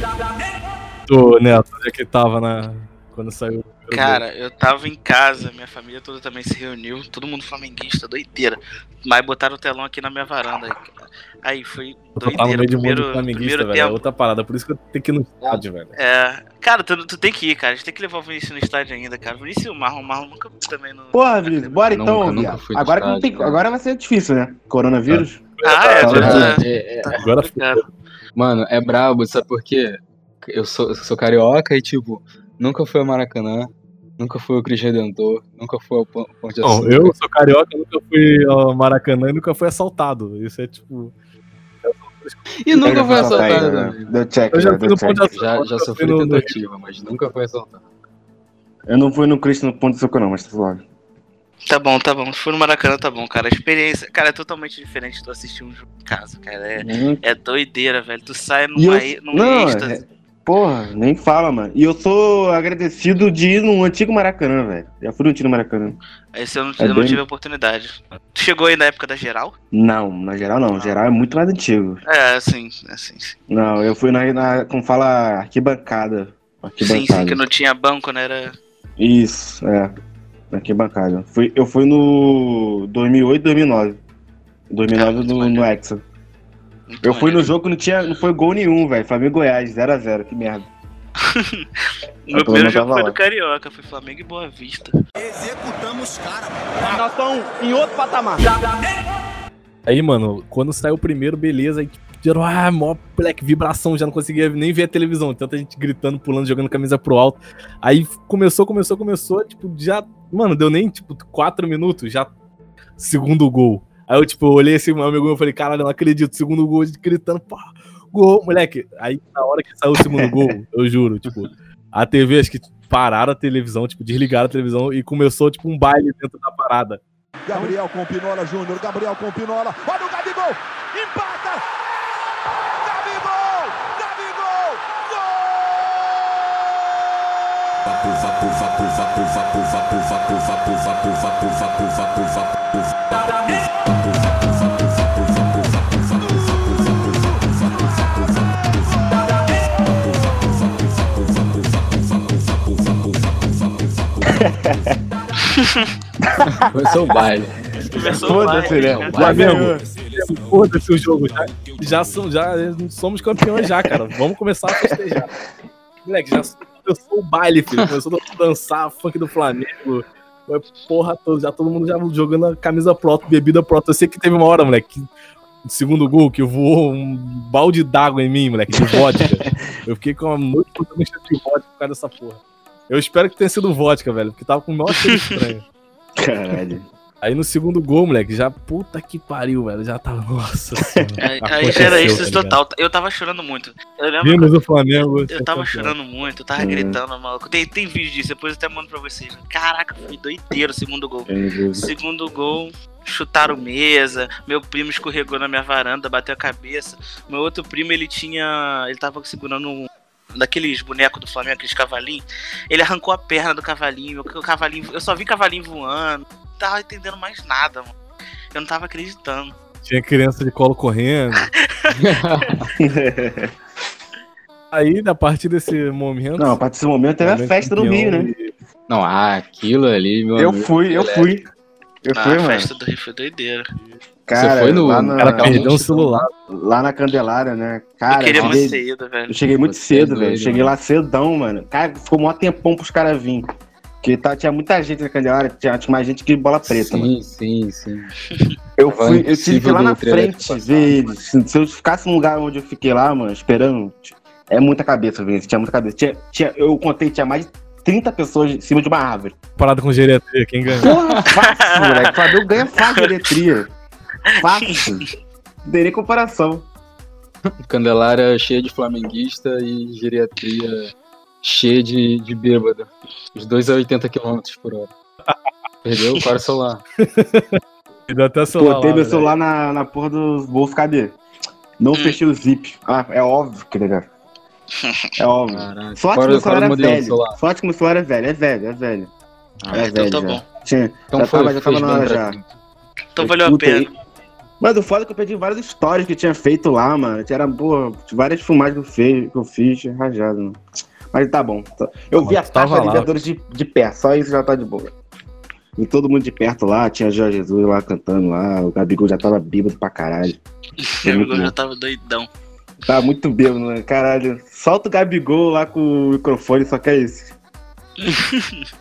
Ô, Neto, onde é que tava na... quando saiu? Cara, eu tava em casa, minha família toda também se reuniu, todo mundo flamenguista, doideira. Mas botaram o telão aqui na minha varanda. Aí, foi Eu tô lá no doideira. meio de um monte de flamenguista, velho. É tempo. outra parada. Por isso que eu tenho que ir no estádio, velho. É, cara, tu, tu tem que ir, cara. A gente tem que levar o Vinícius no estádio ainda, cara. Vinícius e o Marlon, o Marlon nunca fui também no. Porra, Vinícius, bora Nunca, então, nunca no Agora que não tem. estádio, Agora vai ser difícil, né? Coronavírus. Ah, é, Tá, agora. É, é, Agora Cara, Mano, é brabo, sabe por quê? Eu sou, eu sou carioca e, tipo, nunca fui ao Maracanã, nunca fui ao Cristo Redentor, nunca fui ao Pon- Ponte Não, Açúcar. eu sou carioca, nunca fui ao Maracanã e nunca fui assaltado. Isso é tipo. E nunca foi assaltado né? check, Eu já já fui no ponto check. de Já, assalto. já sofri fui no- tentativa, mas nunca foi assaltado. Eu não fui no Cristo no ponto de soco, não, mas tá suave. Tá bom, tá bom. Se for no Maracanã, tá bom, cara. A experiência, cara, é totalmente diferente de tu assistir um jogo em casa, cara. É, Hum. é doideira, velho. Tu sai E eu- numa, num não, êxtase. É- Porra, nem fala, mano. E eu sou agradecido de ir no antigo Maracanã, velho. Já fui no antigo Maracanã. Esse eu não, É eu não bem- tive a oportunidade. Tu chegou aí na época da geral? Não, na geral não. Geral é muito mais antigo. É, assim, assim, sim. Não, eu fui na, na como fala, arquibancada. Sim, Arquibancada. sim, que não tinha banco, né? Era. Isso, é. Arquibancada. Fui, eu fui no 2008, 2009. 2009 Ah, muito no, no Hexa. Muito Eu fui no jogo que não tinha, não foi gol nenhum, velho. Flamengo e Goiás, 0x0, que merda. O meu Eu primeiro jogo foi lá. do Carioca, foi Flamengo e Boa Vista. Executamos cara. Nós estamos em outro patamar. Aí, mano, quando saiu o primeiro, beleza, aí gerou, ah, mó black vibração, já não conseguia nem ver a televisão, tanta gente gritando, pulando, jogando camisa pro alto. Aí começou, começou, começou, tipo, já, mano, deu nem, tipo, quatro minutos, já, segundo gol. Aí eu, tipo, olhei assim, meu amigo eu falei, caralho, eu não acredito, segundo gol, a gente gritando, pá, gol, moleque. Aí, na hora que saiu o segundo gol, eu juro, tipo, a TV, acho que pararam a televisão, tipo, desligaram a televisão e começou, tipo, um baile dentro da parada. Gabriel com Pinola Júnior, Gabriel com Pinola. Olha o Gabigol! Empata! Gabigol! Gabigol! Vapo, vapo, vapo, vapo, vapo, vapo, vapo, vapo, vapo, vapo, vapo, vapo, vapo, vapo, Começou o baile. Começou Foda-se, né? Flamengo, foda-se o jogo, já, já, são- já somos campeões já, cara. Vamos começar a festejar. Moleque, já começou o baile, filho. Começou a dançar, funk do Flamengo. Foi Porra, toda, já todo mundo já jogando a camisa pro alto, bebida pro alto. Eu sei que teve uma hora, moleque, segundo gol, que voou um balde d'água em mim, moleque, de vodka. Eu fiquei com uma noite de vodka por causa dessa porra. Eu espero que tenha sido vodka, velho, porque tava com o maior cheiro estranho. Caralho. Aí no segundo gol, moleque, já puta que pariu, velho. Já tava. Nossa senhora. Aí, aí Aconteceu, era tá isso ligado? total. Eu tava chorando muito. Eu lembro Vimos o Flamengo. Eu tava ser campeão. chorando muito, eu tava Hum. gritando, maluco. Tem, tem vídeo disso, depois eu até mando pra vocês. Caraca, foi doideiro o segundo gol. Segundo gol, chutaram mesa. Meu primo escorregou na minha varanda, bateu a cabeça. Meu outro primo, ele tinha. Ele tava segurando um. Daqueles bonecos do Flamengo, aqueles cavalinhos. Ele arrancou a perna do cavalinho. O cavalinho eu só vi cavalinho voando. Não tava entendendo mais nada, mano. Eu não tava acreditando. Tinha criança de colo correndo. Aí, a partir desse momento. Não, a partir desse momento teve a festa campeão Rio, né? e- Não, ah, aquilo ali, meu Eu amigo, fui, eu é- fui. Eu Ah, fui, a mano. festa do Rio foi doideira. Cara, Você foi no- lá na, Cara, perdeu um celular. lá na Candelária, né? Cara, eu queria eu muito cheguei, ter ido, velho. eu cheguei muito é cedo, doido, velho. Cheguei lá cedão, mano. Cara, ficou mó tempão pros caras virem. Porque tá, tinha muita gente na Candelária, tinha, tinha mais gente que bola preta, mano. Sim, sim, sim. Eu fui, eu tive que ir lá na frente ver eles. Se, se eu ficasse no lugar onde eu fiquei lá, mano, esperando, é muita cabeça, velho. Tinha muita cabeça. Tinha, tinha, eu contei, tinha mais de 30 pessoas em cima de uma árvore. Parada com geriatria, quem ganhou? Porra, fácil, moleque. O Flamengo ganha fácil de eletria. Fácil. Não tem nem comparação. Candelária cheia de flamenguista e geriatria cheia de, de bêbado. Os dois a 80 km por hora. Perdeu o cara celular. E deu até celular. Botei meu celular na, na porra do bolso, cadê? Não fechei o zip. Ah, é óbvio que legal. É óbvio. Caraca. Sorte que meu celular o é velho. celular? Sorte que meu celular é velho, é velho, é velho. Ah, é então velho tá já. bom. Tinha, Então já foi, tava, já tava na hora já. Então valeu a pena. aí- Mas o foda é que eu perdi várias histórias que eu tinha feito lá, mano. Era, porra, várias filmagens que eu fiz, que eu fiz rajado, mano. Mas tá bom. tá- Eu vi a taça lá. Libertadores de, de perto, só isso já tá de boa. E todo mundo de perto lá, tinha Jorge Jesus lá cantando lá, o Gabigol já tava bêbado pra caralho. Amigo bom. já tava doidão. Tava muito bêbado, né? Caralho. Solta o Gabigol lá com o microfone, só que é isso.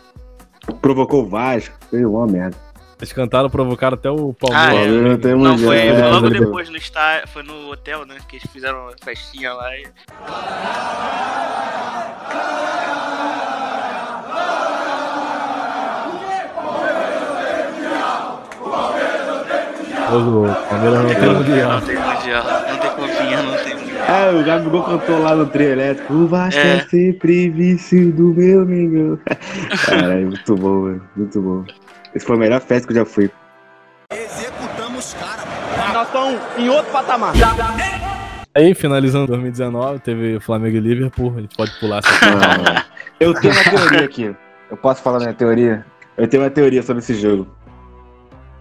Provocou o Vasco, foi uma merda. Eles cantaram, provocaram até o Ah, Palmeiras. é. Não, tem Não, foi é, logo é, depois no estádio, foi no hotel, né? Que eles fizeram uma festinha lá e. O Palmeiras não tem mundial. Não tem mundial. Não tem copinha, não tem mundial. Ah, o Gabigol cantou lá no trio elétrico. O Vasco é, É. sempre vice do meu Mengão. Caralho, muito bom, mano. Muito bom. Esse foi a melhor festa que eu já fui. Executamos cara. Nós estamos em outro patamar. Aí, finalizando 2019, teve Flamengo e Liverpool. A gente pode pular essa eu tenho uma teoria aqui. Eu posso falar minha teoria? Eu tenho uma teoria sobre esse jogo.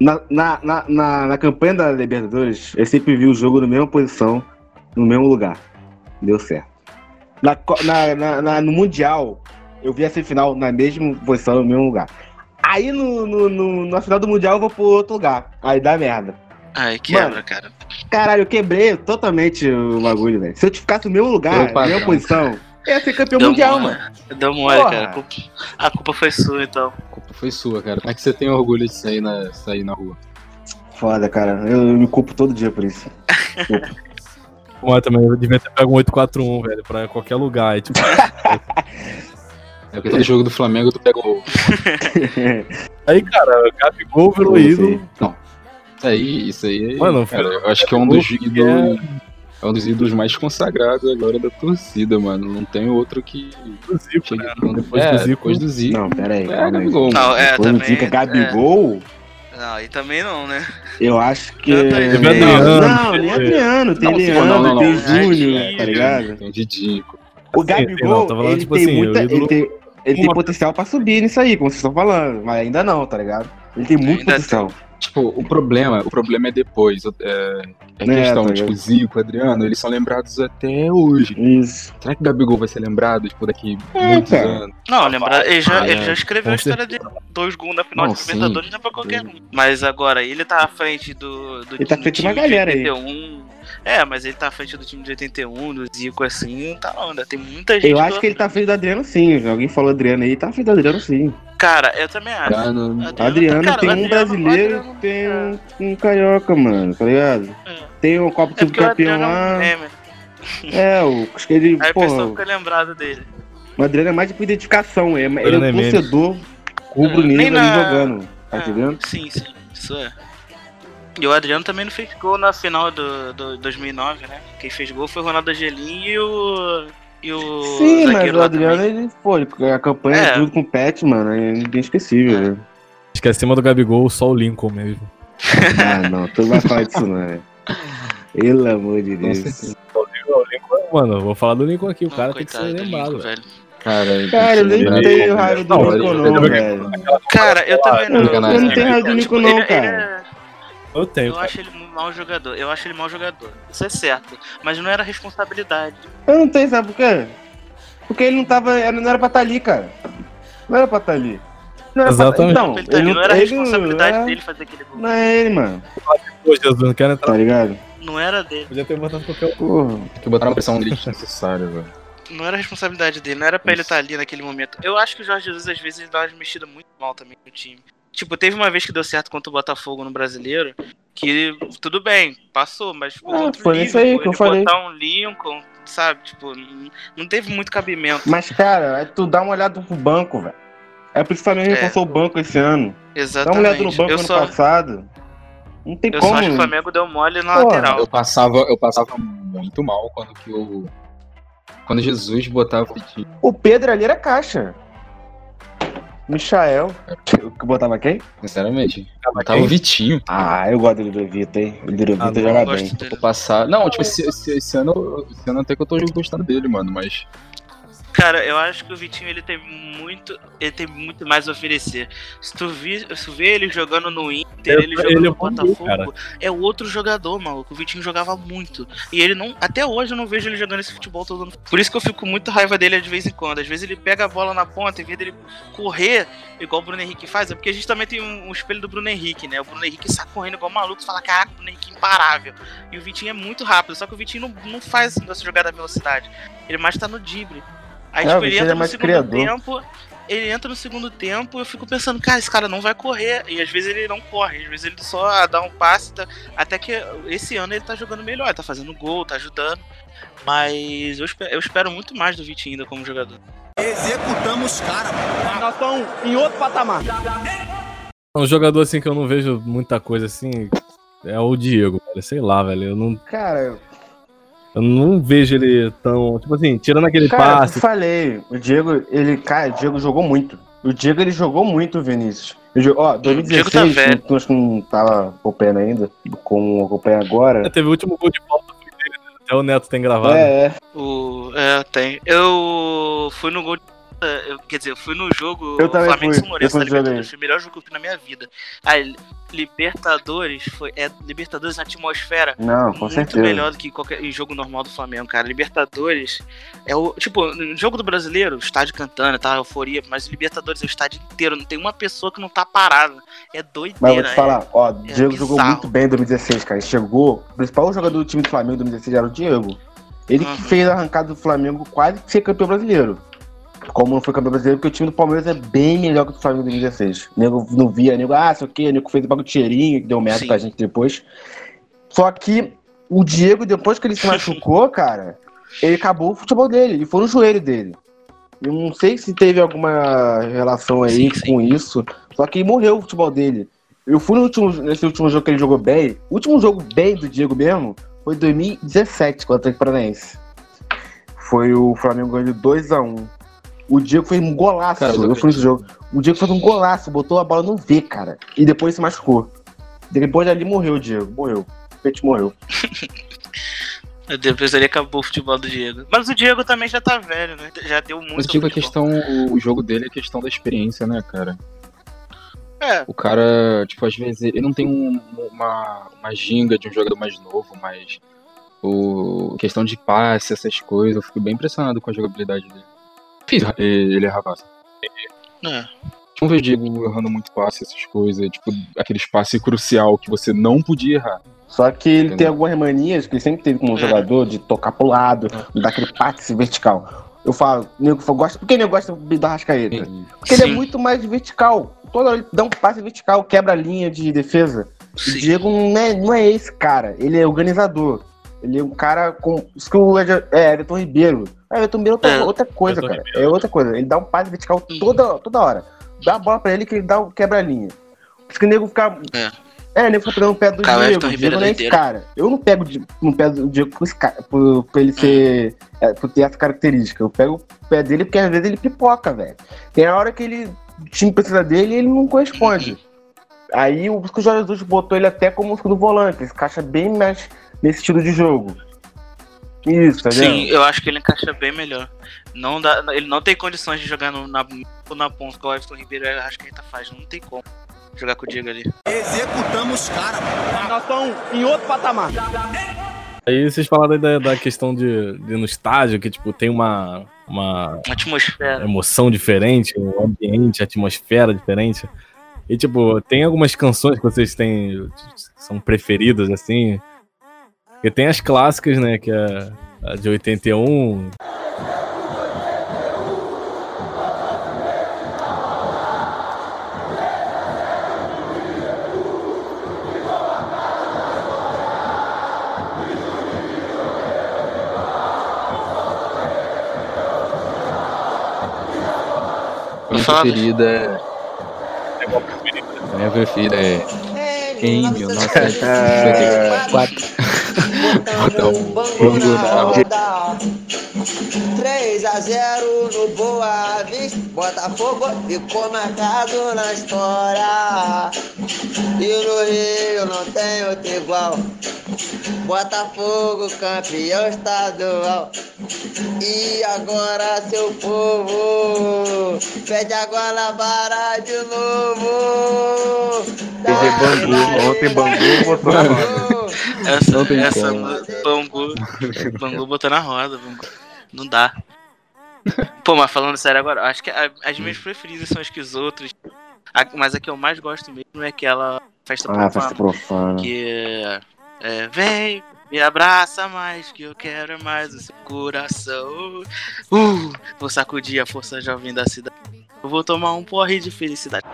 Na, na, na, na, na campanha da Libertadores, eu sempre vi o jogo na mesma posição, no mesmo lugar. Deu certo. Na, na- na- no Mundial, eu vi a semifinal na mesma posição, no mesmo lugar. Aí no, no, no- na final do Mundial eu vou pro outro lugar. Aí dá merda. Ai, quebra, Mano, cara. Caralho, eu quebrei totalmente o bagulho, velho. Se eu ficasse no mesmo lugar, na padrão. posição, eu ia ser campeão Deu mundial, mole. mano. Deu mole, Porra. cara. A culpa, a culpa foi sua, então. A culpa foi sua, cara. Como é que você tem orgulho de sair na, sair na rua? Foda, cara. Eu, eu me culpo todo dia por isso. Mas também eu devia ter pego um 841, velho, pra qualquer lugar. Aí, tipo, É porque todo jogo do Flamengo tu pegou. aí cara, Gabigol virou ídolo. Não. Isso aí, isso aí. Mano, cara, eu acho que é um dos ídolos. É um dos ídolos mais consagrados agora da torcida, mano. Não tem outro que. Do Zico, né? Depois é, do Zico. Depois do Zico. Não, pera aí. É, calma aí. Gabigol. Não, é, Quando também. fica Gabigol, Não, aí também não, né? eu acho que. Teve Adriano. Não, nem Adriano. Tem Não, Leandro, não, não, tem não. Júnior, tá ligado? Tem o Didico. O Gabigol, não, tô falando, ele tipo tem assim, muita. Ele tem, tem potencial pra subir nisso aí, como vocês estão falando. Mas ainda não, tá ligado? Ele tem muito Ainda potencial. Tipo, o problema, o problema é depois. É, é É, questão, tá tipo? Zico, Adriano, eles são lembrados até hoje. Isso. Será que o Gabigol vai ser lembrado, tipo, daqui É, muitos cara. anos? Não, lembra, ele já, Ah, ele é. já escreveu a história dele. Dois gols na final Não, de. Libertadores não é pra qualquer um. Mas agora, ele tá à frente do, do Ele tá à frente de uma galera aí. De 81. É, mas ele tá à frente do time de 81, do Zico, assim, tá não, ainda tem muita gente. Eu acho que ele tá à frente do Adriano sim. Alguém falou Adriano aí, tá à frente do Adriano sim. Cara, eu também acho. Cara, não- Adriano cara, tem um Adriano- brasileiro, Adriano- tem um, um carioca, mano, tá ligado? É. Tem o Copa É porque o Subcampeão Adriano é um lá. meme. É, o, acho que ele, Aí o pessoal porra, fica lembrado dele. o Adriano é mais de identificação, é, ele é Adriano é um torcedor rubro-negro ali na- jogando, tá entendendo? Sim, sim, isso é. E o Adriano também não fez gol na final do, do 2009, né? Quem fez gol foi o Ronaldo Angelim e o. E o Sim, mas zagueiro o Adriano, também. ele, pô, a campanha É. junto com o Pet, mano, é inesquecível, velho. Acho que acima do Gabigol, só o Lincoln mesmo. Ah, não, tu não vai falar disso não, velho. Pelo amor de Deus. O Lincoln, mano, eu vou falar do Lincoln aqui, o Não, cara tem que ser coitado do lembrado. Lincoln, velho. Cara, Cara, eu nem tenho raiva do Lincoln não, velho. Cara, eu também não. Eu não tenho raiva do Tipo, Lincoln não, ele- ele cara. É- Eu tenho. Eu cara. acho ele mau jogador. Eu acho ele mau jogador. Isso é certo. Mas não era responsabilidade. Eu não tenho, sabe por quê? Porque ele não tava, ele não era pra estar ali, cara. Não era pra estar ali. Não era pra- Exatamente. Então, ele tá ali, não era ele responsabilidade é- dele fazer aquele gol. Não é ele, mano. Pô, Jesus, não quero entrar. Tá ligado? Não era dele. Podia ter botado qualquer um. Porra. Que botar uma pressão nele desnecessária, velho. Não era responsabilidade dele. Não era pra ele estar ali naquele momento. Eu acho que o Jorge Jesus, às vezes, ele dá umas mexidas muito mal também no time. Tipo, teve uma vez que deu certo contra o Botafogo no Brasileiro, que tudo bem, passou, mas tipo, Ah, contra o foi isso aí que eu falei. botar um Lincoln, sabe? Tipo, não- teve muito cabimento. Mas, cara, é tu dá uma olhada pro banco, velho. É por isso que o Flamengo É. reforçou o banco esse ano. Dá uma Exatamente. olhada no banco eu ano só, passado. Não tem eu como. só acho que o Flamengo deu mole na Porra, lateral. Eu passava, eu passava muito mal quando que o. Quando Jesus botava o. O Pedro ali era caixa. Michael. O que botava quem? Sinceramente. Botava o Vitinho. Ah, eu gosto do Lidovito, hein? O Lidovito Ah, joga eu bem. passar. Não, tipo, esse, esse, esse ano. Esse ano até que eu tô gostando dele, mano. Mas. Cara, eu acho que o Vitinho ele tem muito, ele tem muito mais a oferecer. Se tu, vi, se tu vê ele jogando no Inter, Eu- ele jogando ele no Botafogo, é outro jogador, maluco. O Vitinho jogava muito. E ele não, até hoje eu não vejo ele jogando esse futebol todo. Por isso que eu fico com muita raiva dele de vez em quando. Às vezes ele pega a bola na ponta, em vez dele correr igual o Bruno Henrique faz, é porque a gente também tem um, um espelho do Bruno Henrique, né? O Bruno Henrique sai correndo igual maluco, fala, caraca, o Bruno Henrique é imparável. E o Vitinho é muito rápido, só que o Vitinho não, não faz essa jogada à velocidade. Ele mais tá no drible. Aí, É, tipo, ele entra é no mais segundo criador. tempo. Ele entra no segundo tempo e eu fico pensando, cara, esse cara não vai correr. E às vezes ele não corre, às vezes ele só dá um passe. tá- Até que esse ano ele tá jogando melhor, tá fazendo gol, tá ajudando. Mas eu espero, eu espero muito mais do Vitinho ainda como jogador. Executamos cara. Nós estamos em outro patamar. Um jogador assim que eu não vejo muita coisa assim. é o Diego, velho. Sei lá, velho. Eu não. Cara. Eu não vejo ele tão. Tipo assim, tirando aquele cara, passe. Eu falei, o Diego, ele, cara, o Diego jogou muito. O Diego, ele jogou muito, Vinícius. Ó, 2016, tá velho. acho que não tava acompanhando ainda, como acompanha agora. É, teve o último gol de falta né? Até o Neto tem gravado. É, é. O, é, tem. Eu fui no gol. de- Eu, quer dizer, eu fui no jogo Eu Flamengo fui. São Lourenço Eu da jogo Libertadores. Foi o melhor jogo que eu fiz na minha vida. A Libertadores foi. É, Libertadores na atmosfera. Não, com muito certeza. melhor do que qualquer jogo normal do Flamengo, cara. Libertadores é o. Tipo, no jogo do brasileiro, estádio cantando, tá? Euforia, mas Libertadores é o estádio inteiro. Não tem uma pessoa que não tá parada. É doideira. Mas eu vou te é- falar, ó, o é Diego jogou bizarro. muito bem em 2016, cara. Ele chegou, o principal jogador do time do Flamengo em 2016 era o Diego. Ele que Uhum. fez a arrancada do Flamengo quase que ser campeão brasileiro. Como não foi campeão brasileiro, porque o time do Palmeiras é bem melhor que o do Flamengo em 2016. O nego não via, nego, ah, sei o quê, o nego fez o cheirinho, que deu merda Sim. pra gente depois. Só que o Diego, depois que ele se machucou, cara, ele acabou o futebol dele, ele foi no joelho dele. Eu não sei se teve alguma relação aí Sim, sim. com isso, só que morreu o futebol dele. Eu fui no último, nesse último jogo que ele jogou bem. O último jogo bem do Diego mesmo foi em 2017 contra o Atlético Paranaense. Foi o Flamengo ganhando 2x1. O Diego fez um golaço. Cara, eu fui nesse jogo. O Diego fez um golaço, botou a bola no V, cara. E depois se machucou. Depois dali morreu o Diego. Morreu. O Pet morreu. Depois ele acabou o futebol do Diego. Mas o Diego também já tá velho, né? Já deu muito. Mas a questão, o jogo dele é questão da experiência, né, cara? É, O cara, tipo, às vezes ele não tem um- uma, uma ginga de um jogador mais novo, mas o questão de passe, essas coisas, eu fico bem impressionado com a jogabilidade dele. Fiz ele errar passe. é. Não vejo o Diego errando muito passe, essas coisas, tipo, aquele espaço crucial que você não podia errar. Só que ele Entendeu? tem algumas manias que ele sempre teve como É. jogador de tocar pro lado, dar aquele passe vertical. Eu falo, nego gosta, por que nego gosta da Rascaeta? Porque ele é Sim. muito mais vertical. Toda hora ele dá um passe vertical, quebra a linha de defesa. O Sim. Diego não é, não é esse cara, ele é organizador. Ele é um cara com. Isso que o é, Everton Ribeiro. É, Everton Ribeiro é outra, É. outra coisa, cara. É outra coisa. Ele dá um passe vertical toda, toda hora. Dá a bola pra ele que ele dá o quebra a linha. Por isso que o nego fica. É. É, o nego fica pegando o pé do Cara, Diego. Ribeiro Diego é não é esse cara. Eu não pego no pé do Diego por, cara, por, por ele ser. É, por ter essa característica. Eu pego o pé dele porque às vezes ele pipoca, velho. Tem a hora que ele. O time precisa dele e ele não corresponde. Aí o o Jorge Jesus botou ele até como segundo volante. Ele se encaixa bem mais nesse estilo de jogo. Isso, tá vendo? Sim, eu acho que ele encaixa bem melhor. Não dá, ele não tem condições de jogar no, na, na ponta que o Everton Ribeiro eu acho que ele tá faz. Não tem como jogar com o Diego ali. Executamos cara. Nós estamos em outro patamar. Aí vocês falaram da, da questão de, de ir no estádio, que tipo, tem uma, uma Atmosfera. emoção diferente, um ambiente, atmosfera diferente. E tipo, tem algumas canções que vocês têm, são preferidas, assim. Porque tem as clássicas, né? Que é a de 81. Minha Fala. preferida é. Minha preferida é. Em 1954. Bota um bongo na roda. 3 a 0 no Boa Vista, Botafogo ficou marcado na história. E no Rio não tem outro igual. Botafogo campeão estadual. E agora seu povo pede a Guanabara de novo. TV Bangu. Ontem Bangu botou roda. Essa, essa Bangu, Bangu botou na roda. Bangu. Não dá. Pô, mas falando sério agora, acho que a- as minhas preferidas são as que os outros. A- mas a que eu mais gosto mesmo é aquela festa Ah, profana. festa profana. Que é, é, vem, me abraça mais, que eu quero mais o seu coração. Uh, vou sacudir a força jovem da cidade. Eu vou tomar um porre de felicidade.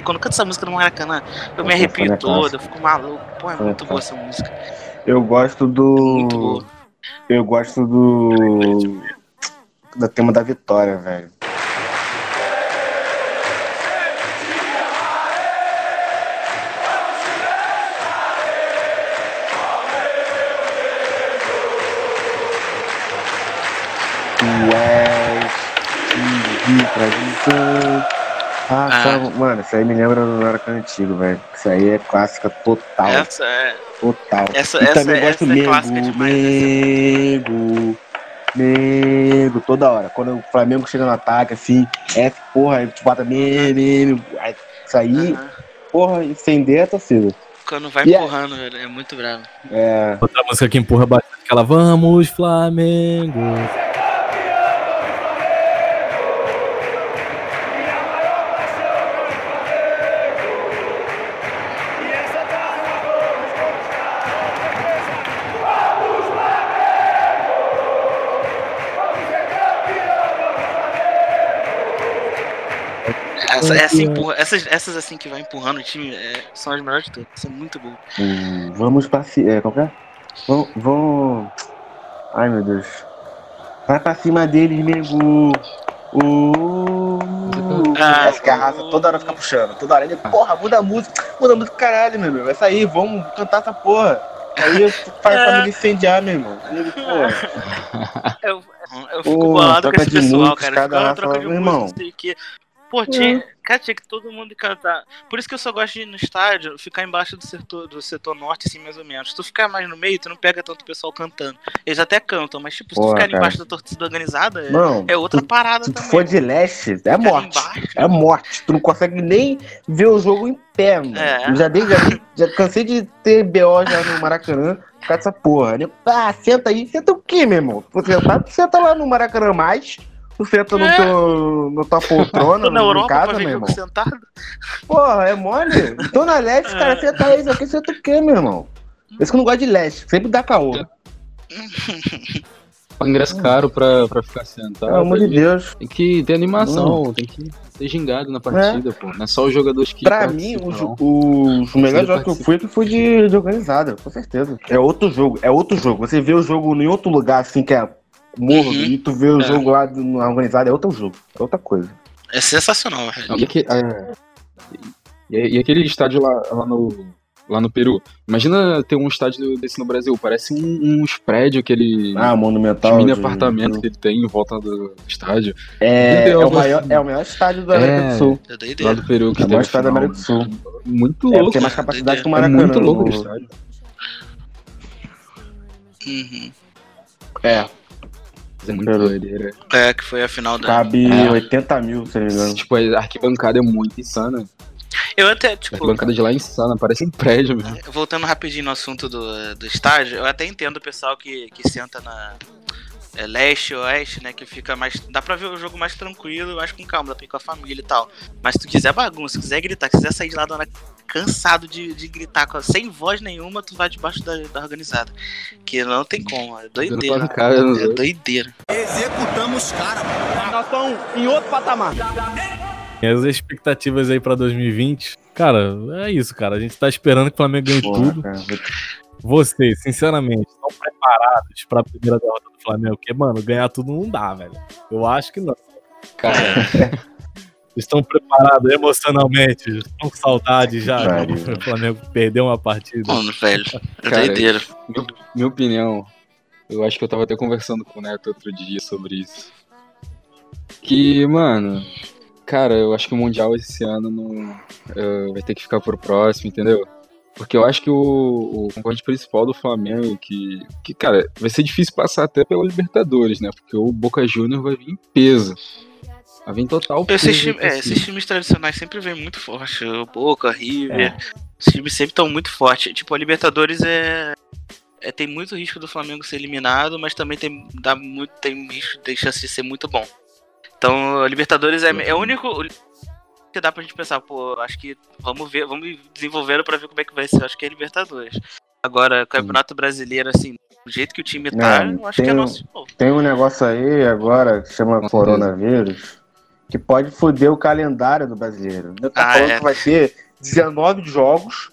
Quando canta essa música no Maracanã, eu me arrepio todo, eu fico maluco. Pô, é muito boa essa música. Eu gosto do. Eu gosto do. Do tema da vitória, velho. tradição. Ah, ah. Mano, isso aí me lembra do Maracanã antigo, velho. Isso aí é clássica total. Essa é. Total. Essa, e essa, também gosto essa é clássica demais. Mego, Mego, toda hora. Quando o Flamengo chega no ataque, assim, é porra, aí tu bota Mego, Mego. Isso aí, uhum. porra, incender a torcida. Quando vai yeah. empurrando, velho, é muito bravo. É. Outra música que empurra bastante, aquela Vamos Flamengo. Essa, essa empurra, essas, essas assim que vai empurrando o time é, são as melhores de todas. São muito boas. Hum, vamos pra cima. É, qual é? Vão, vão. Ai meu Deus. Vai pra cima deles, nego. Uh, ah, essa garrafa toda hora fica puxando. Toda hora ele, porra, muda a música. Muda a música, caralho, meu irmão. Essa aí, vamos cantar essa porra. Aí faz é. pra me incendiar, meu irmão. porra. Eu, eu fico bolado com esse pessoal, cara. Fica troca de música, Pô, tinha, é. cara, tinha que todo mundo cantar. Por isso que eu só gosto de ir no estádio, ficar embaixo do setor, do setor norte, assim, mais ou menos. Se tu ficar mais no meio, tu não pega tanto pessoal cantando. Eles até cantam, mas, tipo, se tu ficar embaixo da torcida organizada, é, não, é outra tu, parada se também. Se for de leste, é morte. Embaixo, é morte. Tu não consegue nem ver o jogo em pé, mano. É. Eu já, dei, já, já cansei de ter BO já no Maracanã por causa dessa porra. Ah, senta aí. Senta o quê, meu irmão? Você senta, senta lá no Maracanã mais Tu senta no, é. teu, no tua poltrona, na Europa, casa, meu irmão. Sentado. Porra, é mole? Tô na leste, é. cara, senta aí, isso aqui senta o quê, meu irmão? Esse que eu não gosto de leste, sempre dá caô. Ingresso caro pra, pra ficar sentado. Pelo amor de Deus. Tem que ter animação, hum. tem que ser gingado na partida, é. pô. Não é só os jogadores que. Pra mim, o, o, o melhor jogo que eu fui é que foi de, de organizada, com certeza. É outro jogo, é outro jogo. Você vê o jogo em outro lugar, assim, que é morro uhum. e tu vê o é. jogo lá na organizada, é outro jogo, é outra coisa. É sensacional, velho. E, é, e, e, aquele estádio lá, lá, no, lá no Peru? Imagina ter um estádio desse no Brasil, parece um, uns prédios, aquele. Ah, monumental. mini apartamento que ele tem em volta do estádio. É, é, o, maior, é o maior estádio da América do Sul. É lá do Peru. Que é o maior estádio da América do Sul. Muito louco. É, tem mais capacidade que o Maracanã. É muito louco o estádio. Uhum. É, é muito doideira. É, que foi a final da. Cabe é. 80 mil, se não me engano. Tipo, a arquibancada é muito insana. Eu até, tipo. A arquibancada de lá é insana, parece um prédio mesmo. Voltando rapidinho no assunto do, do estádio, eu até entendo o pessoal que, que senta na. É, leste, oeste, né? Que fica mais. Dá pra ver o jogo mais tranquilo, mais com calma, dá pra ir com a família e tal. Mas se tu quiser bagunça, se quiser gritar, se quiser sair de lá da hora cansado de, de gritar sem voz nenhuma, tu vai debaixo da, da organizada. Que não tem como, é doideira. Cara, é doideira. Executamos cara. Nós estamos em outro patamar. E as expectativas aí pra 2020? Cara, é isso, cara. A gente tá esperando que o Flamengo ganhe Porra, tudo. Cara. Vocês, sinceramente, estão preparados pra primeira derrota do Flamengo? Porque, mano, ganhar tudo não dá, velho. Eu acho que não. Cara. Estão preparados emocionalmente? Estão com saudade já? O Flamengo perdeu uma partida. Mano, velho. É doideira. Minha, minha opinião, eu acho que eu tava até conversando com o Neto outro dia sobre isso. Que, mano, cara, eu acho que o Mundial esse ano não uh, vai ter que ficar pro próximo, entendeu? Porque eu acho que o, o concorrente principal do Flamengo, que, que, cara, vai ser difícil passar até pela Libertadores, né? Porque o Boca Júnior vai vir em peso. A vir total. Esses, time, é, esses times tradicionais sempre vêm muito forte. O Boca, River. É. Os times sempre estão muito fortes. Tipo, a Libertadores é, é, tem muito risco do Flamengo ser eliminado, mas também tem, dá muito, tem risco, tem chance de ser muito bom. Então, a Libertadores é, é o único que dá pra gente pensar, pô, acho que vamos ver, vamos desenvolvendo pra ver como é que vai ser. Acho que é Libertadores. Agora, Campeonato Brasileiro, assim, do jeito que o time tá, eu acho que é nosso. Tem um negócio aí agora que chama coronavírus que pode foder o calendário do brasileiro. Eu tá Ah, falando é. que vai ter 19 jogos.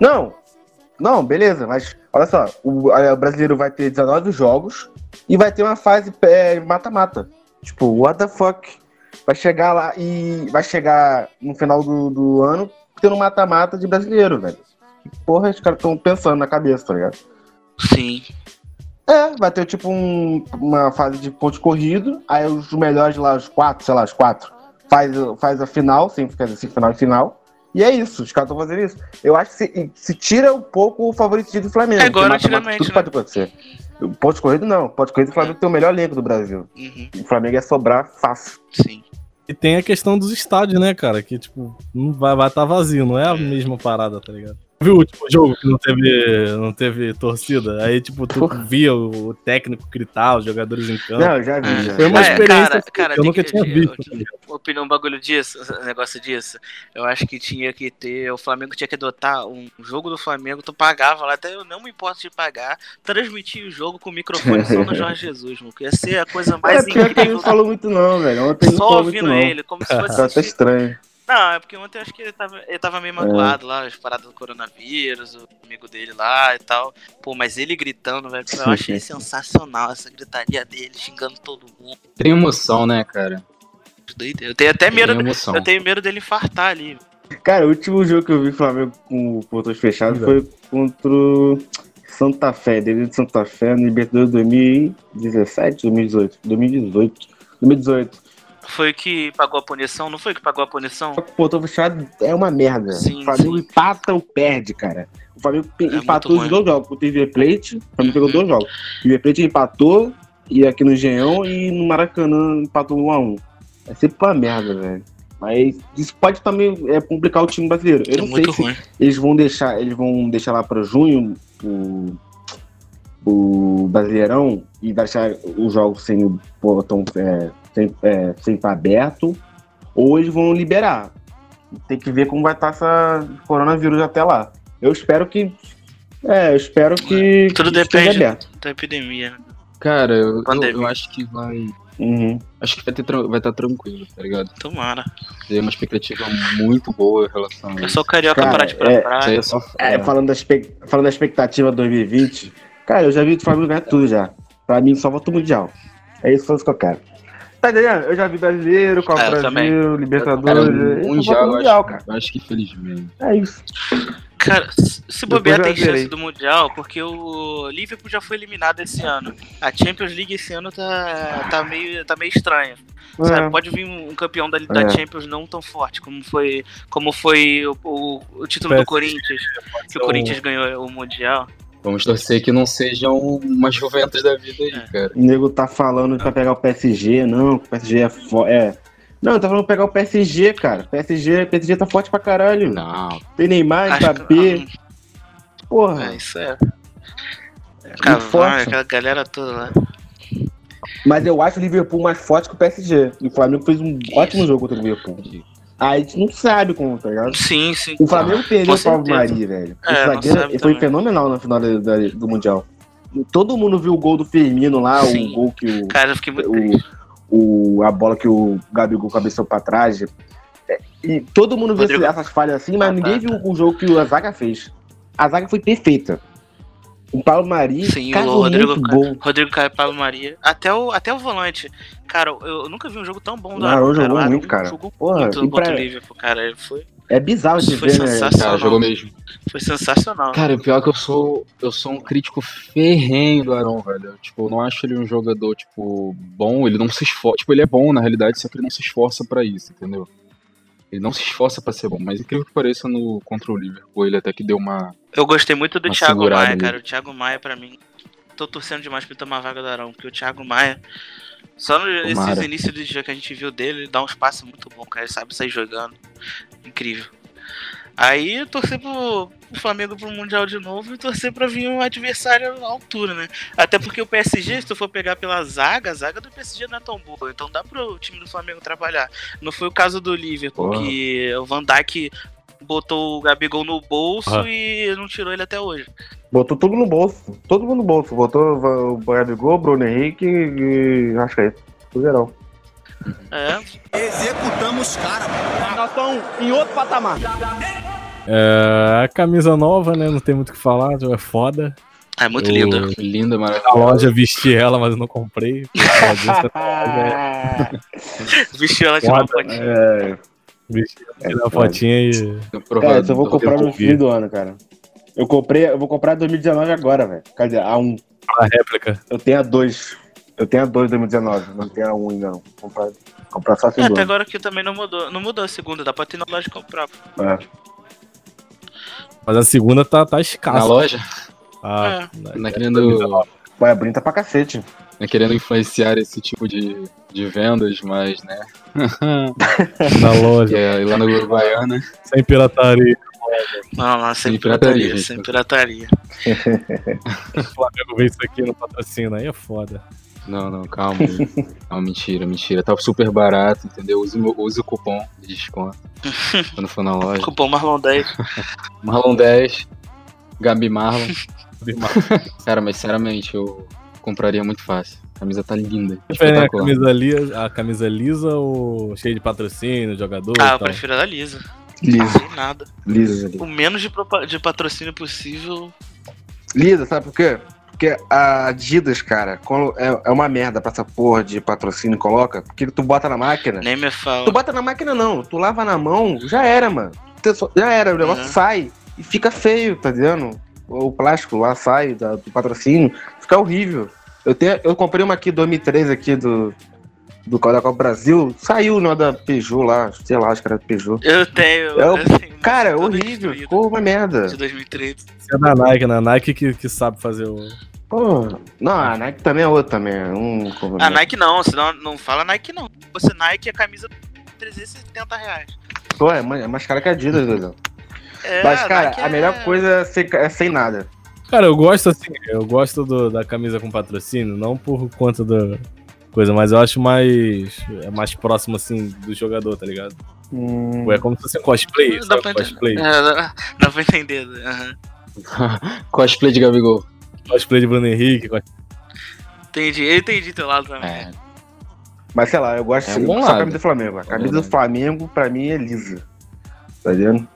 Não, não, beleza, mas olha só, o, o brasileiro vai ter 19 jogos e vai ter uma fase é, mata-mata. Tipo, what the fuck? Vai chegar lá e vai chegar no final do, do ano tendo um mata-mata de brasileiro, velho. Que porra os caras estão pensando na cabeça, tá ligado? Sim. É, vai ter tipo um- uma fase de ponto corrido, aí os melhores lá, os quatro, sei lá, os quatro, faz, faz a final, sem ficar assim, final e final. E é isso, os caras estão fazendo isso. Eu acho que se, se tira um pouco o favoritismo do Flamengo. É mata-mata antigamente, Tudo né? pode acontecer. O ponto corrido não, ponto corrido o Flamengo tem o melhor elenco do Brasil. Uhum. O Flamengo é sobrar fácil. Sim. E tem a questão dos estádios, né, cara? Que, tipo, não vai estar tá vazio, não é a mesma parada, tá ligado? Viu o último jogo que não teve, não teve torcida? Aí, tipo, tu via o técnico gritar, os jogadores em campo. Não, eu já vi. já. Foi uma É, experiência cara, assim, cara, que eu tem nunca que- tinha eu- visto. eu- tá ligado? Opinar um bagulho disso, um negócio disso. Eu acho que tinha que ter. O Flamengo tinha que adotar um jogo do Flamengo, tu pagava lá, até eu não me importo de pagar, transmitir o jogo com o microfone só no Jorge Jesus, mano. que Ia ser a coisa É mais ele incrível. não falou muito não, velho. Ontem ele não Só falou muito ouvindo não. ele, como se fosse Tá até estranho. Não, é porque ontem eu acho que ele tava, ele tava meio magoado lá, as paradas do coronavírus, o amigo dele lá e tal. Pô, mas ele gritando, velho, eu achei sensacional essa gritaria dele, xingando todo mundo. Tem emoção, né, cara? Eu tenho até medo, Tem emoção. eu tenho medo dele infartar ali. Cara, o último jogo que eu vi Flamengo com o portões fechados foi contra o Santa Fé, dele de Santa Fé, no Libertadores 2017, 2018. 2018. 2018. Foi que pagou a punição, não foi que pagou a punição? O portão fechado é uma merda. Sim, o Flamengo empata ou perde, cara. O Flamengo É empatou os ruim. dois jogos. O River Plate, o Flamengo pegou dois jogos. O River Plate empatou, e aqui no Geão, e no Maracanã empatou 1 a 1 É sempre uma merda, velho. Mas isso pode também é, complicar o time brasileiro. Eu É não sei muito se ruim. eles vão deixar, eles vão deixar lá para junho o, o Brasileirão e deixar os jogos sem o portão é, sem, é, sem estar aberto, ou eles vão liberar. Tem que ver como vai estar essa coronavírus até lá. Eu espero que. É, eu espero que. Tudo que depende da epidemia. né? Cara, eu, eu, eu acho que vai. Uhum. Acho que vai estar vai tá tranquilo, tá ligado? Tomara. Tem uma expectativa muito boa em relação a É isso. só carioca Cara, parar de ir pra é- praia. é só. É, falando, da espe- falando da expectativa 2020, cara, eu já vi o Flamengo ganhar tudo já. Pra mim, só volta o Mundial. É isso que eu quero. Tá entendendo? Eu já vi brasileiro, Copa É, Brasil. Cara, Libertadores. eu só mundial, eu Mundial, acho, cara. eu acho que felizmente. É isso. Cara, se bobear tem chance do Mundial, porque o Liverpool já foi eliminado esse ano. A Champions League esse ano tá, tá, meio, tá meio estranha. Sabe, É. pode vir um campeão da, da É. Champions não tão forte como foi, como foi o, o, o título do PSG, Corinthians, que ser o Corinthians ganhou o Mundial. Vamos torcer que não sejam umas Juventus da vida aí, cara. O nego tá falando pra pegar o PSG, não, que o PSG é forte. É. Não, tá falando pra pegar o PSG, cara. PSG, PSG tá forte pra caralho. Não. Tem Neymar, que- Mbappé. Porra. É, isso é. forte. aquela galera toda lá. Mas eu acho o Liverpool mais forte que o PSG. E o Flamengo fez um ótimo jogo contra o Liverpool. Aí a gente não sabe como, tá ligado? Sim, sim. O Flamengo perdeu com o certeza. Mari, velho. É, não zagueiro foi também. fenomenal na final da- da- do Mundial. Todo mundo viu o gol do Firmino lá, Sim. o gol que o, Cara, eu fiquei muito o, o- a bola que o Gabigol cabeçou pra trás. É, E todo mundo viu Rodrigo- essas falhas assim, mas Ah, ninguém tá, viu o jogo que a zaga fez. A zaga foi perfeita. O Paulo Mari Sim, o cagou Rodrigo, muito gol. Rodrigo Caio e Pablo Maria. Até o, até o volante. Cara, eu, eu nunca vi um jogo tão bom do O Arão, cara. jogou O Arão muito, cara. Jogou Porra, muito contra pra- o Liverpool, cara. Ele foi, É bizarro de foi ver, né? sensacional. Cara, jogou mesmo. Foi sensacional. Cara, o pior é que eu sou, eu sou um crítico ferrenho do Arão, velho. Eu, Tipo, eu não acho ele um jogador, tipo, bom, ele não se esforça. Tipo, ele é bom, na realidade, só que ele não se esforça pra isso, entendeu? Ele não se esforça pra ser bom, mas incrível que pareça no contra o Liverpool, ele até que deu uma. Eu gostei muito do Thiago Maia, ali. cara. O Thiago Maia, pra mim, tô torcendo demais pra ele tomar a vaga do Arão, porque o Thiago Maia, só nesses inícios do dia que a gente viu dele, ele dá uns passes muito bons, cara. Ele sabe sair jogando. Incrível. Aí torcer pro, pro Flamengo pro Mundial de novo e torcer pra vir um adversário à altura, né? Até porque o PSG, se tu for pegar pela zaga, a zaga do PSG não é tão boa. Então dá pro time do Flamengo trabalhar. Não foi o caso do Liverpool, Porra. que o Van Dijk botou o Gabigol no bolso Ah. e não tirou ele até hoje. Botou tudo no bolso. Todo mundo no bolso. Botou o Gabigol, Bruno Henrique e Rascaeta. No geral. É. Executamos cara. Nós estamos em outro patamar. É, a camisa nova, né? Não tem muito o que falar, é foda. É muito Eu- linda. Linda, Na maravilhosa. loja vesti ela, mas eu não comprei. Vestiu ela de uma fotinha. É, Vesti ela, tirei É a fotinha e. cara, eu só vou comprar no fim do ano, cara. Eu comprei, eu vou comprar 2019 agora, velho. Quer dizer, a 1. A réplica. Eu tenho a 2. Eu tenho a 2 2019, não tenho a 1 ainda não. Comprar, comprar só a É, segunda. até agora que também não mudou. Não mudou a segunda, dá pra ter na loja comprar. É. Mas a segunda tá, tá escassa. Na loja? Ah, Não é querendo, Pô, é bonita pra cacete. não é querendo influenciar esse tipo de, de vendas, mas, né? na loja. É lá no Uruguaiana. Sem pirataria. Não, não, sem Sem pirataria, pirataria, sem pirataria. O Flamengo vê isso aqui no patrocínio, aí é foda. Não, não, calma. não, mentira, mentira. Tá super barato, entendeu? Use, use o cupom de desconto quando for na loja. Cupom Marlon 10. Marlon 10, Gabi Marlon. Cara, mas sinceramente, eu compraria muito fácil. A camisa tá linda. Prefere a espetacular. camisa, lisa, a camisa lisa ou cheia de patrocínio, jogador? Ah, e eu tal? prefiro a da Lisa. Lisa. Sem nada. Lisa. O menos de, de patrocínio possível. Lisa, sabe por quê? Porque a Adidas, cara, é, é uma merda pra essa porra de patrocínio coloca, porque tu bota na máquina. Nem me fala. Tu bota na máquina não, tu lava na mão, já era, mano. Já era, o negócio Uhum. sai e fica feio, tá entendendo? O plástico lá sai do patrocínio, fica horrível. Eu, tenho, eu comprei uma aqui 2003 aqui do, do da Copa Brasil, saiu não da Peugeot lá, sei lá, acho que era Peugeot. Eu tenho. É o- eu tenho Cara, é horrível, ficou uma merda. De 2013. Isso é da Nike, né? Nike que, que sabe fazer o. Pô, não, a Nike também é outra também. é Um, A Nike não, senão não fala Nike não. Fosse Nike, a camisa 370 reais. Pô, é mais, é mais cara que a Adidas, Dudu. É, Mas, cara, Nike a melhor é- coisa é sem, é sem nada. Cara, eu gosto assim, eu gosto do- da camisa com patrocínio, não por conta da coisa, mas eu acho mais. É mais próximo assim do jogador, tá ligado? Hum. É como se fosse um cosplay, Dá sabe? pra Cosplay. entender. É, dá, dá pra entender. aham. Cosplay de Gabigol. Cosplay de Bruno Henrique. cos- Entendi, eu entendi teu lado também. É. Mas sei lá, eu gosto É de um bom só a lado. camisa do Flamengo. A camisa do. Flamengo, pra mim, é lisa. Tá vendo?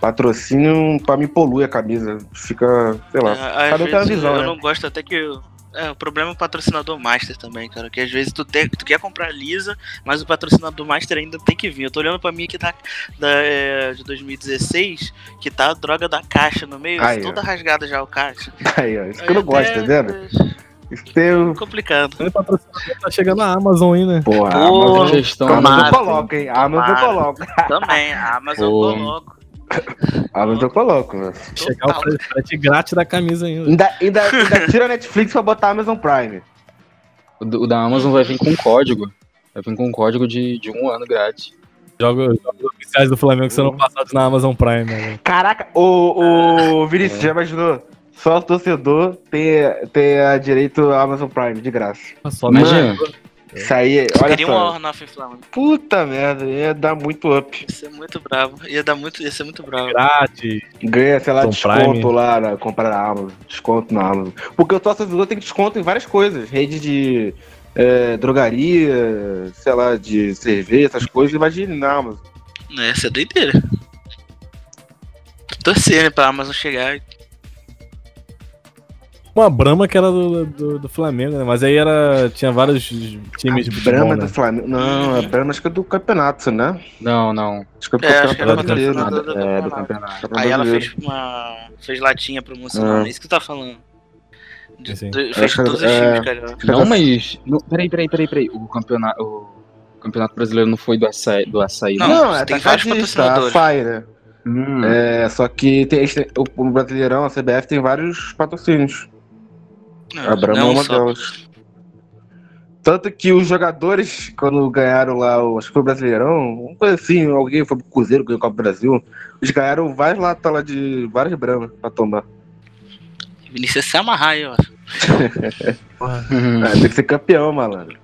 Patrocínio, pra mim, polui a camisa. Fica, sei lá. É, cada um tem uma visão, eu né? não gosto até que. eu- É, o problema é o patrocinador Master também, cara. Que às vezes tu, tem, tu quer comprar lisa, mas o patrocinador Master ainda tem que vir. Eu tô olhando pra mim aqui da, da, é, de 2016, que tá a droga da caixa no meio, Aí, ó. toda rasgada já o caixa. Aí, ó. Isso que eu não gosto, tá vendo? Isso tem o. Complicado. Tá chegando na Amazon aí, né? Porra, a Pô, Amazon, Gestão a Amazon coloca, hein? A Amazon Tomara. coloca. Também, a Amazon Pô. coloca. A Amazon coloca, velho. Chegar o frete- grátis da camisa ainda. Ainda, ainda, ainda tira a Netflix pra botar a Amazon Prime. O, do- o da Amazon vai vir com código. Vai vir com código de, de um ano grátis. Jogos, jogos oficiais do Flamengo que serão passados na Amazon Prime. Né? Caraca, o, o Vinícius, já imaginou? Só o torcedor tem, tem a direito à Amazon Prime, de graça. Só Imagina. Isso aí, olha Queria um só. Ornoff Flamengo. Puta merda, ia dar muito up. Ia ser muito bravo. Ia dar muito, ia ser muito bravo. grátis. Ganha, sei lá, Amazon desconto Prime. lá na compra da Amazon. Desconto na Amazon. Porque o torcedor tem desconto em várias coisas. Rede de é, drogaria, sei lá, de cerveja, essas coisas, imagine na Amazon. Essa é doideira. Tô torcendo pra Amazon chegar. e- Uma Brahma que era do, do, do Flamengo, né? Mas aí era. Tinha vários times de futebol, Brahma né? do Flamengo. Não, a Brahma acho que é do campeonato, né? Não, não. Acho que é do É, acho que era campeonato brasileiro. do É, do campeonato. Aí ela fez uma. fez latinha promocional. Ah. É isso que tu tá falando. De- de- Acho fez todos os é. times, cara. Não, mas. Não, peraí, peraí, peraí, peraí. O campeonato. O campeonato brasileiro não foi do açaí, do açaí Não, Não, é tem vários a patrocinadores. Né? Hum, É, só que tem, o, o Brasileirão, a CBF, tem vários patrocínios. Não, A Brahma é uma só. delas. Tanto que os jogadores, quando ganharam lá, o, acho que foi o Brasileirão, uma coisa assim, alguém foi pro Cruzeiro, ganhou o Copa do Brasil, eles ganharam várias latas lá de várias bramas pra tomar. Vinícius se amarrar aí, ó. É, tem que ser campeão, malandro.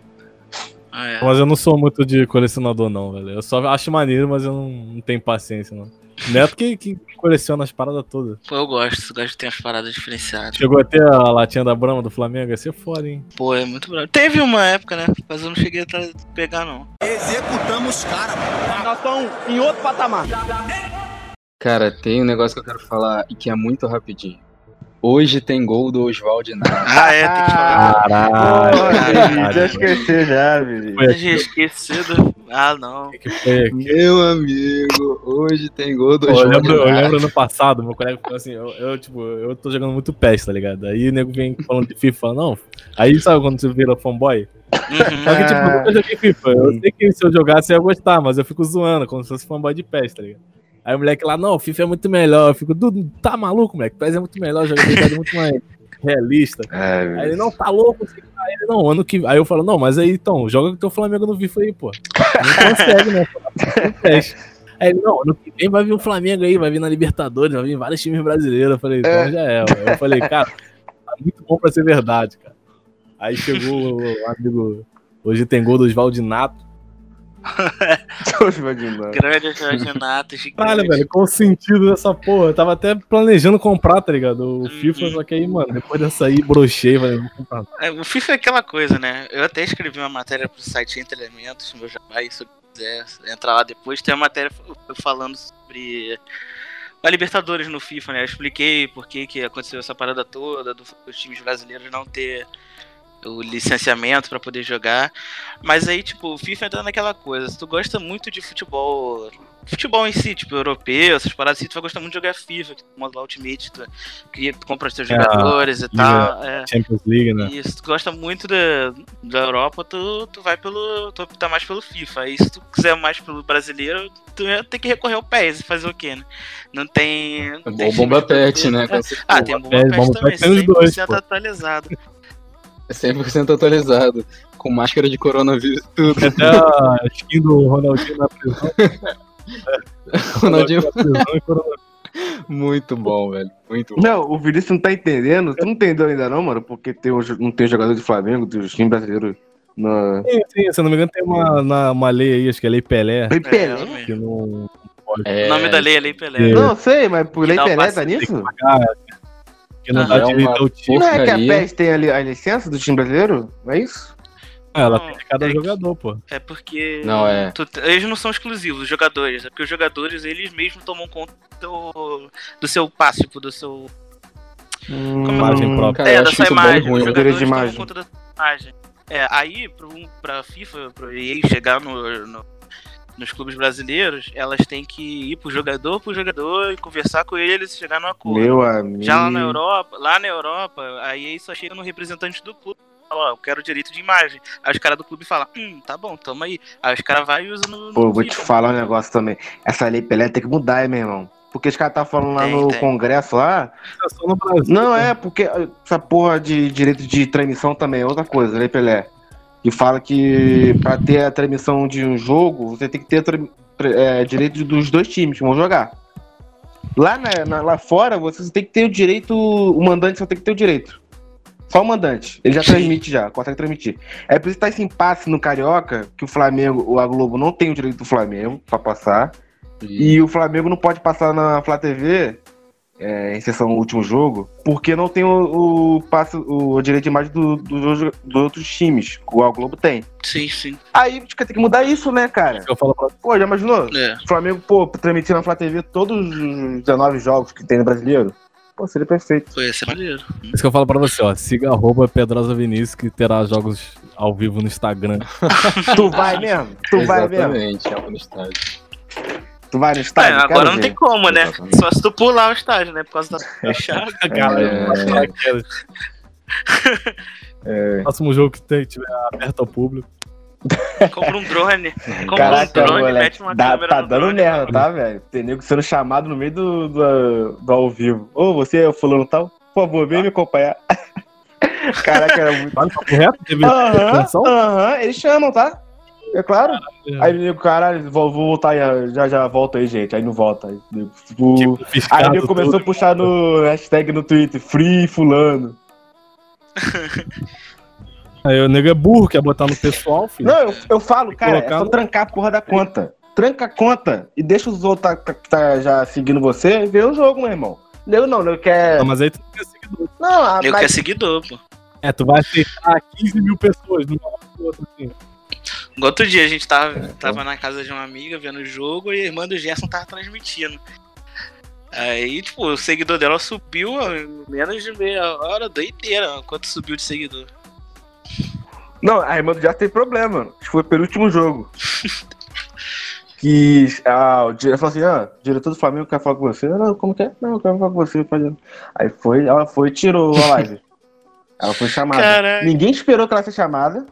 Ah, é. Mas eu não sou muito de colecionador, não, velho. Eu só acho maneiro, mas eu não, não tenho paciência, não. Neto que, que coleciona as paradas todas. Pô, eu gosto, eu gosto de ter as paradas diferenciadas. Chegou a ter a latinha da Brahma do Flamengo, ia ser foda, hein? Pô, é muito bravo. Teve uma época, né? Mas eu não cheguei a pegar, não. Executamos cara. Nós estamos em outro patamar. Cara, tem um negócio que eu quero falar e que é muito rapidinho. Hoje tem gol do Oswald Nato. Ah, é, tem que falar. Caralho. já esqueci já, aqui, tinha esquecido. Ah, não. que foi aqui. Meu amigo, hoje tem gol do Oswald lembro, eu lembro no passado, meu colega falou assim, eu, eu, tipo, eu tô jogando muito PES, tá ligado? Aí o nego vem falando de FIFA, não. Aí sabe quando você vira fanboy? Uhum. Só que, tipo, eu nunca joguei FIFA. Eu sei que se eu jogasse eu ia gostar, mas eu fico zoando, como se fosse fanboy de PES, tá ligado? Aí o moleque lá, não, FIFA é muito melhor. Eu fico, Dudu, tá maluco, moleque? PES é muito melhor, jogabilidade é muito mais realista. É, Aí ele, não, tá louco. lá. Aí ele, não, ano que. Aí eu falo, não, mas aí então, joga com o teu Flamengo no FIFA aí, pô. Não consegue, né? Aí ele, não, ano que vem vai vir o Flamengo aí, vai vir na Libertadores, vai vir vários times brasileiros. Eu falei, então já é. ué. Eu falei, cara, tá muito bom pra ser verdade, cara. Aí chegou o amigo. Hoje tem gol do Oswaldo Nato. Grande Jorge Nato, gigante. Caralho, velho, qual o sentido dessa porra? Eu tava até planejando comprar, tá ligado? O FIFA, só que aí, mano, depois dessa aí, brochei, vou comprar. É, o FIFA é aquela coisa, né? Eu até escrevi uma matéria pro site Entre Elementos, meu jabá, se eu quiser entrar lá depois, tem uma matéria falando sobre a Libertadores no FIFA, né? Eu expliquei por que, que aconteceu essa parada toda, do- dos times brasileiros não ter o licenciamento pra poder jogar. Mas aí, tipo, o FIFA entra naquela coisa, se tu gosta muito de futebol, futebol em si, tipo, europeu, essas paradas assim, tu vai gostar muito de jogar FIFA, que tu modo lá Ultimate, tu, cria, tu compra os teus É, jogadores e tal. É. Champions League, né? E se tu gosta muito da, da Europa, tu, tu vai pelo. Tu optar mais pelo FIFA. Aí se tu quiser mais pelo brasileiro, tu ia ter que recorrer ao PES e fazer o quê, né? Não tem. Não tem Ou Bomba Pet, né? É. Ah, tem Bomba Pet, Pet também, Pet tem os dois, 100% pô. atualizado. É 100% atualizado. Com máscara de coronavírus e tudo. Até a skin do Ronaldinho na prisão. Ronaldinho. na prisão e coronavírus. Muito bom, velho. Muito bom. Não, o Vinícius não tá entendendo. Tu não entendeu ainda não, mano? Porque tem um, não tem jogador de Flamengo, dos times brasileiros na... Sim, sim, se eu não me engano, tem uma, na- uma lei aí, acho que é Lei Pelé. Lei Pelé? realmente. Que não É, O nome da lei é Lei Pelé. É. Não, sei, mas por Lei Pelé passe tá tem nisso? pagar, que não Ah, dá é direito ao time. Não é que a. PES tem a, li- a licença do time brasileiro? Não é isso? Ela Não, tem de cada é que- jogador, pô. É porque. Não, é. tu- eles não são exclusivos, os jogadores. É porque os jogadores, eles mesmos tomam conta do, do seu passe, tipo, do seu. Como é Imagem própria. Cara, é, da sua imagem. ruim. Os jogadores de tomam imagem. conta da sua imagem. É, aí, pro, pra FIFA, pro EA chegar no, no- nos clubes brasileiros, elas têm que ir pro jogador pro jogador e conversar com ele e eles chegar no acordo. Meu amigo. Já lá na Europa, lá na Europa, a EA só chega no representante do clube. e Fala, ó, eu quero direito de imagem. Aí os caras do clube falam, hum, tá bom, tamo aí. Aí os caras vai e usam no. Pô, vou te falar um negócio também. Essa Lei Pelé tem que mudar, hein, meu irmão? Porque os caras tá falando lá Tem, no tem. Congresso lá. No Brasil. Não, é, porque essa porra de direito de transmissão também é outra coisa, Lei Pelé. Que fala que pra ter a transmissão de um jogo, você tem que ter é, direito dos dois times que vão jogar. Lá, na- na- lá fora, você tem que ter o direito. O mandante só tem que ter o direito. Só o mandante. Ele já transmite já, consegue transmitir. É por isso que tá esse impasse no Carioca, que o Flamengo, o a Globo não tem o direito do Flamengo pra passar. E o Flamengo não pode passar na Flá TV, é, em sessão do último jogo, porque não tem o, o, passe, o direito de imagem do- do- dos outros times, que o Globo tem. Sim, sim. Aí tem que mudar isso, né, cara? Eu falo pra Pô, já imaginou? É. O Flamengo, pô, transmitir na Flá TV todos os 19 jogos que tem no brasileiro? Pô, seria perfeito. Foi esse maneiro. Isso que eu falo pra você, ó. Siga arroba Pedrosa Vinícius, que terá jogos ao vivo no Instagram. tu vai mesmo? Tu vai mesmo? Exatamente, é no estádio. Tu vai no É, estádio? agora Quero não ver. tem como, né? Exatamente. Só se tu pular o estádio, né? Por causa da fechada. Cara, É. É. Próximo jogo que tem, tiver aberto ao público. Compra um drone. Compra Caraca, um drone, moleque, mete uma dá- câmera tá no dando drone. merda, tá, velho? Tem nego sendo chamado no meio do, do, do ao vivo. Ô, você é o fulano tal? Por favor, vem me acompanhar. Caraca, era muito... No papo reto? Teve Aham, aham, eles chamam, tá? É claro. Aí o caralho, vou, vou voltar aí, já já volta aí, gente. Aí não volta. Aí, tipo, Tipo, aí nego começou a puxar no hashtag no Twitter, free fulano. Aí o nego é burro, quer botar no pessoal, filho. Não, eu, eu falo, cara, é só no- trancar a porra da conta. Tranca a conta e deixa os outros tá, tá- tá já seguindo você e vê o jogo, meu irmão. Eu não, eu quero. Não, mas aí tu não quer seguidor. Não, ah, Eu mas- quer seguidor, pô. É, tu vai aceitar 15 mil pessoas numa hora ou outra, assim. Outro dia a gente tava, tava na casa de uma amiga vendo o jogo e a irmã do Gerson tava transmitindo. Aí, tipo, o seguidor dela subiu menos de meia hora, doideira, quanto subiu de seguidor. Não, a irmã do Jazz tem problema. Acho que foi pelo último jogo. que ah, o diretor falou assim: ah, o diretor do Flamengo quer falar com você. Não, como que é? Não, eu quero falar com você. Fazendo. Aí foi, ela foi e tirou a live. ela foi chamada. Caralho. Ninguém esperou que ela fosse chamada.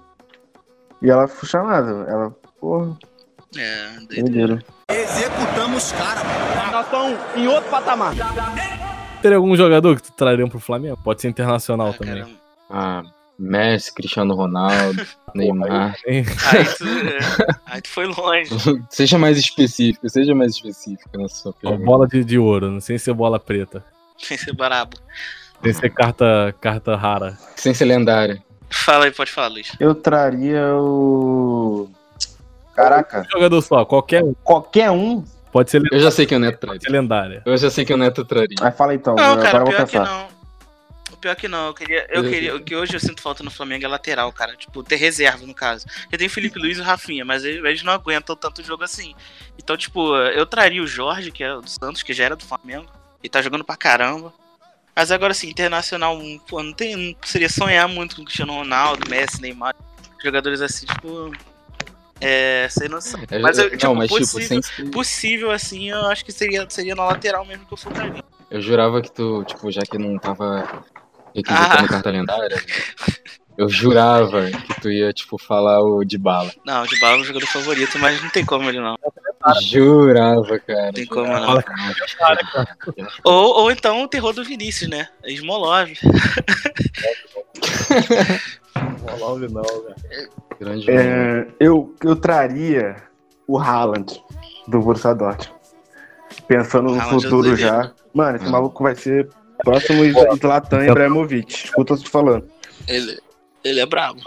E ela foi chamada. Ela, porra, É, doideira. Executamos cara. Nós estamos em outro patamar. Teria algum jogador que tu traria pro Flamengo? Pode ser internacional também. Ah, Messi, Cristiano Ronaldo, Neymar. Aí tu, é, aí tu foi longe. seja mais específico, seja mais específico na sua pergunta. bola de, de ouro, não sem ser bola preta. Sem ser barabo. Sem ser carta, carta rara. Sem ser lendária. Fala aí, pode falar, Luiz. Eu traria o. Caraca. Um jogador só, qualquer um. Qualquer um? Pode ser Eu já sei que o Neto traria. ser lendária. Eu já sei que o Neto traria. Aí fala então, Não, agora cara, eu vou pior que pensar. não. O pior que não, eu queria. Eu queria. O que hoje eu sinto falta no Flamengo é lateral, cara. Tipo, ter reserva, no caso. Eu tenho Felipe Luiz e o Rafinha, mas eles, eles não aguentam tanto jogo assim. Então, tipo, eu traria o Jorge, que é do Santos, que já era do Flamengo. E tá jogando pra caramba. Mas agora, assim, internacional, pô, não tem. Não seria sonhar muito com Cristiano Ronaldo, Messi, Neymar. Jogadores assim, tipo. É, sem noção. É, Mas eu, não, tipo, mas, tipo, possível, sem ser- possível, assim, eu acho que seria, seria na lateral mesmo que eu focaria. Eu jurava que tu, tipo, já que não tava requisitando Ah. carta lendária, eu jurava que tu ia, tipo, falar o de bala. Não, de bala é o jogador favorito, mas não tem como ele não. Jurava, cara. Não tem como não. Fala Ou, ou então o terror do Vinícius, né? Smolov. Love não, velho. Grande É, eu, eu traria o Haaland do Borussia Dortmund. Pensando no Haaland é futuro já. Mano, esse maluco vai ser próximo Zlatan Ibrahimovic. Escuta eu tô te falando. Ele, ele é brabo.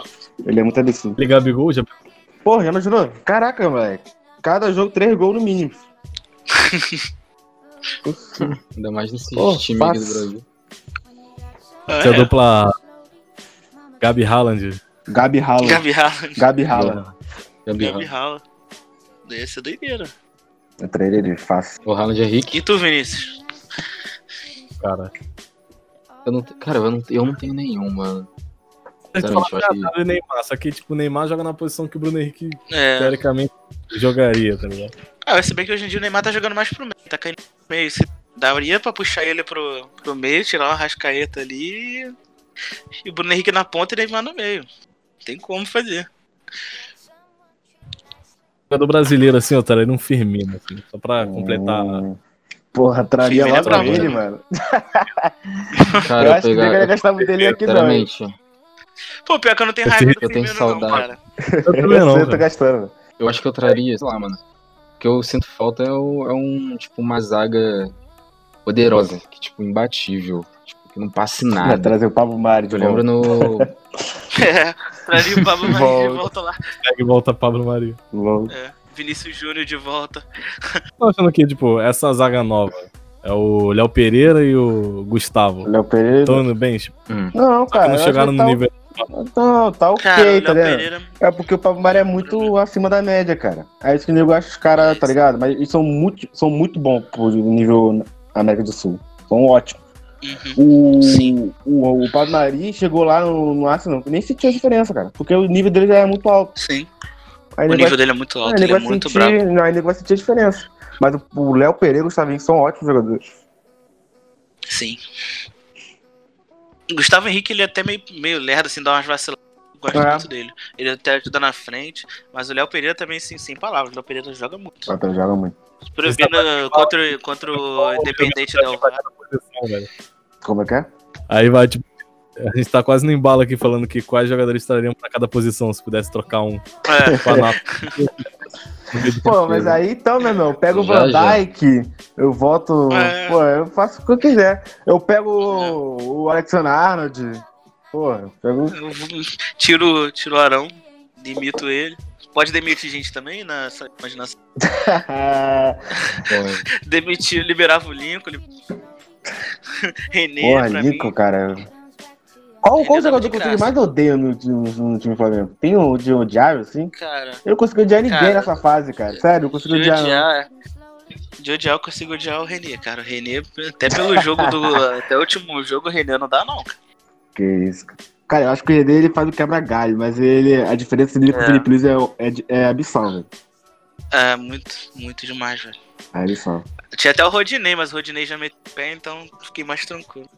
Ele é muito absurdo. Ele Gabigol já. Porra, já imaginou? Caraca, moleque. Cada jogo, três gols no mínimo. Ainda mais nesse Pô, time aqui do. Brasil. Essa é a dupla Gabi Haaland. Gabi Haaland. Gabi Haaland. Gabi Haaland. Gabi Gabi Haaland. Haaland. Daí ser doideira. Eu traria ele fácil. O Haaland é rico. E tu, Vinícius? Cara. Eu não, cara, eu não, eu não tenho nenhum, mano. Sinceramente, fala acho que- Neymar, só que tipo, o Neymar joga na posição que o Bruno Henrique É. teoricamente jogaria, tá ligado? Ah, se bem que hoje em dia o Neymar tá jogando mais pro meio, tá caindo pro meio. Se daria pra puxar ele pro, pro meio, tirar uma rascaeta ali. E o Bruno Henrique na ponta e o Neymar no meio. Tem como fazer. Jogador brasileiro assim, eu traria um Firmino, assim, só pra completar. Porra, traria logo brabo, ele, mano. Cara, eu eu acho que pegar- ninguém ia gastar muito dele aqui, não. Pô, pior que eu não tenho Eu raiva tenho- do eu tenho Firmino, não, saudade. cara. Eu também não, Eu tô velho. gastando. eu acho que eu traria, sei lá, mano. O que eu sinto falta é, o- é um, tipo, uma zaga poderosa, que, tipo, imbatível. Tipo, que não passe Vai nada. trazer o Pablo Mari de Eu lembro volta. no. É, traria o Pablo Maria de Volta. volta lá. Pega e volta Pablo Maria. Volta. É, Vinícius Júnior de volta. Tô achando que, tipo, essa zaga nova é o Léo Pereira e o Gustavo. Léo Pereira. Estão indo bem, tipo, Hum. Não, cara. não eu chegaram no que nível. Tá, Não, tá ok, Cara, tá ligado? Pereira. É porque o Pablo Mari é muito acima da média, cara. É isso que o nego acha os caras, tá ligado? Mas eles são muito, são muito bons pro nível América do Sul. São ótimos. Uhum. O, Sim. o, o Pablo Mari chegou lá no, no Arsenal, nem sentiu a diferença, cara. Porque o nível dele já é muito alto. Sim. Aí O nível vai- dele é muito alto, nego ele é muito sentir, brabo. Não, nego vai sentir a diferença. Mas o- o Léo Pereira e o Gustavinho são ótimos jogadores. Sim. O Gustavo Henrique, ele é até meio, meio lerdo, assim, dá umas vaciladas. Eu Gosto É. muito dele. Ele até ajuda na frente. Mas o Léo Pereira também, sim, sem palavras. O Léo Pereira joga muito. Até joga muito. No- contra, contra o Independente Del Valle. Como é que é? Aí vai, tipo, a gente tá quase no embalo aqui falando que quais jogadores estariam pra cada posição se pudesse trocar um. É. Pô, mas aí então, meu irmão, eu pego o Van. Dyke, eu volto. É. Pô, eu faço o que eu quiser. Eu pego o, o Alexander Arnold. Porra, pegou. Tiro, tiro o Arão, demito ele. Pode demitir gente também nessa imaginação. Demitir, liberava o Lincoln. Li... René, Porra, pra Lincoln, mim. cara. Qual, qual jogador que graça. mais odeia no, no, no time do Flamengo? Tem um de odiar, assim? Cara, Eu não consegui odiar ninguém Cara, nessa fase, cara. Sério, eu de odiar. odiar, de odiar eu consigo odiar o René, cara. O René, até pelo jogo do. até o último jogo, o René não dá, não, cara. Que isso, cara. Cara, eu acho que o René ele faz o quebra-galho, mas ele, a diferença dele com o É. Felipe Luiz é, é, é abissal, velho. É, muito, muito demais, velho. É abissal. Tinha até o Rodinei, mas o Rodinei já meteu o pé, então fiquei mais tranquilo.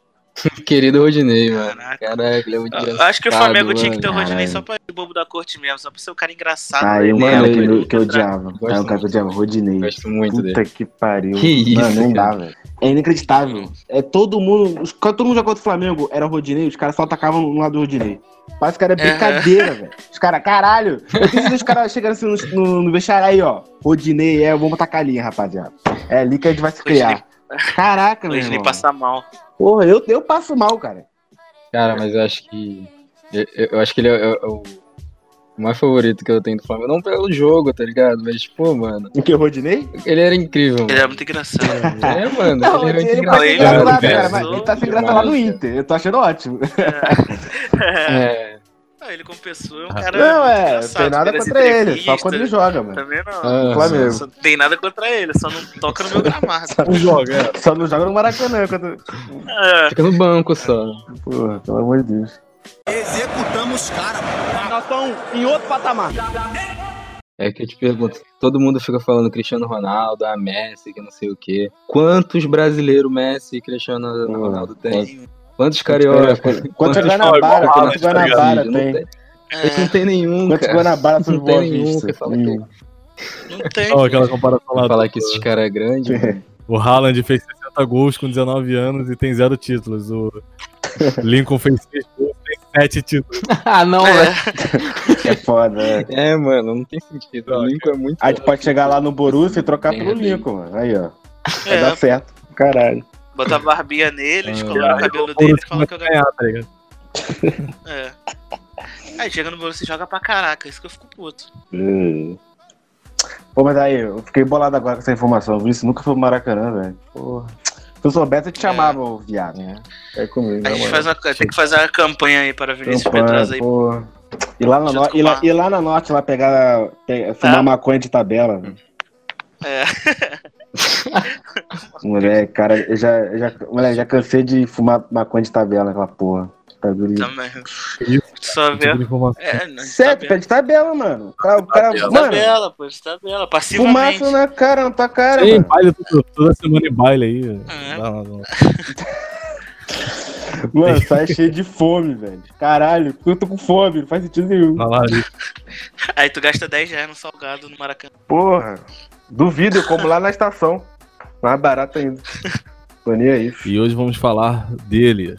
Querido Rodinei, mano. Caraca, ele é muito Eu engraçado, acho que o Flamengo tinha que ter o mano. Rodinei Caralho. só pra ser bobo da corte mesmo, só pra ser o cara engraçado. Aí um né? cara Mano, que, ele- eu- que eu odiava. Aí um cara que eu odiava, Rodinei. Gosto muito Puta dele. que pariu. Que isso, Mano, não dá, velho. É inacreditável. É todo mundo. Os, quando todo mundo jogou contra o Flamengo, era o Rodinei, os caras só atacavam no lado do Rodinei. Parece que era brincadeira, velho. Os caras, caralho. Eu tenho que os caras chegando assim no, no, no vestiário aí, ó. Rodinei, é, vamos tacar a linha, rapaziada. É ali que a gente vai se criar. Caraca, O meu Rodinei irmão. passa mal. Porra, eu, eu passo mal, cara. Cara, mas eu acho que. Eu, eu acho que ele é, é- é o mais favorito que eu tenho do Flamengo. Não pelo jogo, tá ligado? Mas, pô, mano. O que, o Rodinei? Ele era incrível, Ele mano. é muito engraçado. É, mano. Não, ele ele, é ele muito tá sem Ele é cara, mas engraçado. ele tá sem graça lá no Inter. Eu tô achando ótimo. É. Ah, ele como pessoa é um cara. Não, é, tem nada nas contra ele, só quando ele joga, mano. Também não. Ah, Flamengo. Só, tem nada contra ele, só não toca no meu gramado. Não joga, é. Só não joga no Maracanã. Quando... É. Fica no banco só. Porra, pelo amor de Deus. Executamos cara. Nós estamos em outro patamar. É que eu te pergunto, todo mundo fica falando Cristiano Ronaldo, a Messi, que não sei o quê. Quantos brasileiros Messi e Cristiano Ronaldo tem? Quantos carioca? Quantos Guanabara? Quantos Guanabara tem? Esse não tem nenhum, Quantos cara. Guanabara Não tem nenhum Vista? que fala que Nenhum. Não tem. Ó, aquela comparação lá. falar que esses caras é grande. O Haaland fez 60 gols com 19 anos e tem zero títulos. O Lincoln fez 6 gols e tem 7 títulos. ah, não, É. velho. É foda, é. É, mano, não tem sentido. O Lincoln é muito. A gente pode chegar lá no Borussia e trocar Tem pelo. Lincoln, mano. Aí, ó. Vai É. dar certo. Caralho. Bota a barbinha nele, Ah, descolora o cabelo o dele e Borussia fala vai que eu ganhar, tá ligado? É. Aí chega no Borussia e joga pra caraca, isso que eu fico puto. Hum. Pô, mas aí, eu fiquei bolado agora com essa informação. viu? Isso nunca foi pro Maracanã, velho. Porra. Se eu soubesse, eu te chamava, ô viado. É. É comigo, A né, gente faz uma, tem que fazer uma campanha aí para Vinícius Campanha, Pedrosa aí. porra. E lá, na no... e, lá, e lá na norte, lá pegar. pe- fumar Ah. maconha de tabela. velho. É. Moleque, cara, eu já, eu já, moleque, já cansei de fumar maconha de tabela, aquela porra. Tá doido. Também. Só Tipo de ver. informação. É, Sério, tabela. pé de tabela, mano. Cara, o cara, Tabela. mano, Tabela, pô, tabela, passivamente. fumaça na cara, na tua cara, mano. baile tudo- toda semana em baile aí. É. Não, não. Mano, sai cheio de fome, velho. Caralho, eu tô com fome, não faz sentido nenhum. Aí tu gasta 10 reais no salgado no Maracanã. Porra, duvido, eu como lá na estação. Mais barato ainda. Tô nem aí. E hoje vamos falar dele,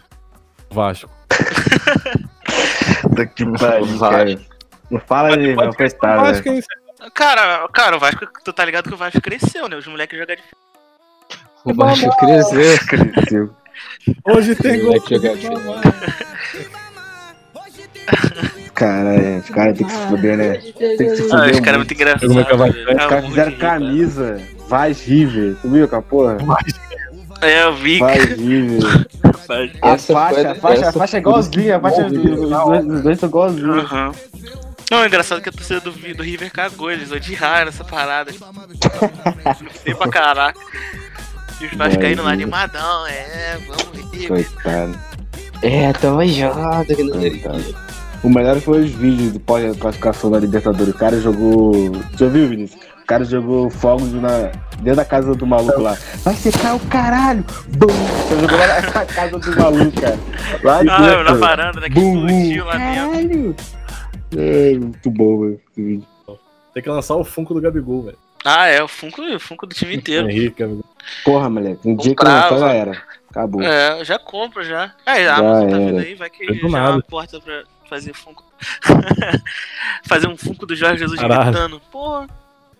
Vasco. Puta que pariu, cara. Não fala dele, não, coitado. Vasco, hein? Cara, cara, o Vasco, tu tá ligado que o Vasco cresceu, né? Os moleques jogam de O Vasco cresceu. Cresceu. Hoje tem gol. Moleque jogar de- Cara, é, os caras tem que se fuder, né? Tem que se Ah, fuder. os caras é muito. Como é vai-. Os Ah, caras fizeram camisa, Vaz River. Tu viu, cara, porra? É, eu vi. Vaz River. A faixa, a faixa, a faixa é igualzinha, a faixa dos dois, são igualzinhos. Aham. Não, é engraçado que a torcida do, do River cagou, eles odiaram essa parada. Sei pra caraca. E os vascaínos lá Vai, animadão, é, vamos River. Coitado. É, tamo junto. quê. Coitado. O melhor foi os vídeos do pós-classificação da Libertadores. O cara jogou. Já viu, Vinícius? O cara jogou fogos na... dentro da casa do maluco lá. Vai secar o caralho! Bum! Ele jogou lá na casa do maluco, cara. Lá Ah, na dentro. varanda, né? Que Bum, explodiu lá dentro. Caralho! É, muito bom, velho. esse vídeo. Tem que lançar o Funko do Gabigol, velho. Ah, é, o Funko, o Funko do time inteiro. Henrique, amigo. Porra, moleque. Um dia que lançar já era. Acabou. É, eu já compro já. É, Já a Amazon tá era. vindo aí, vai que já é nada. porta pra fazer Funko. fazer um Funko do Jorge Jesus Caralho. gritando. Porra.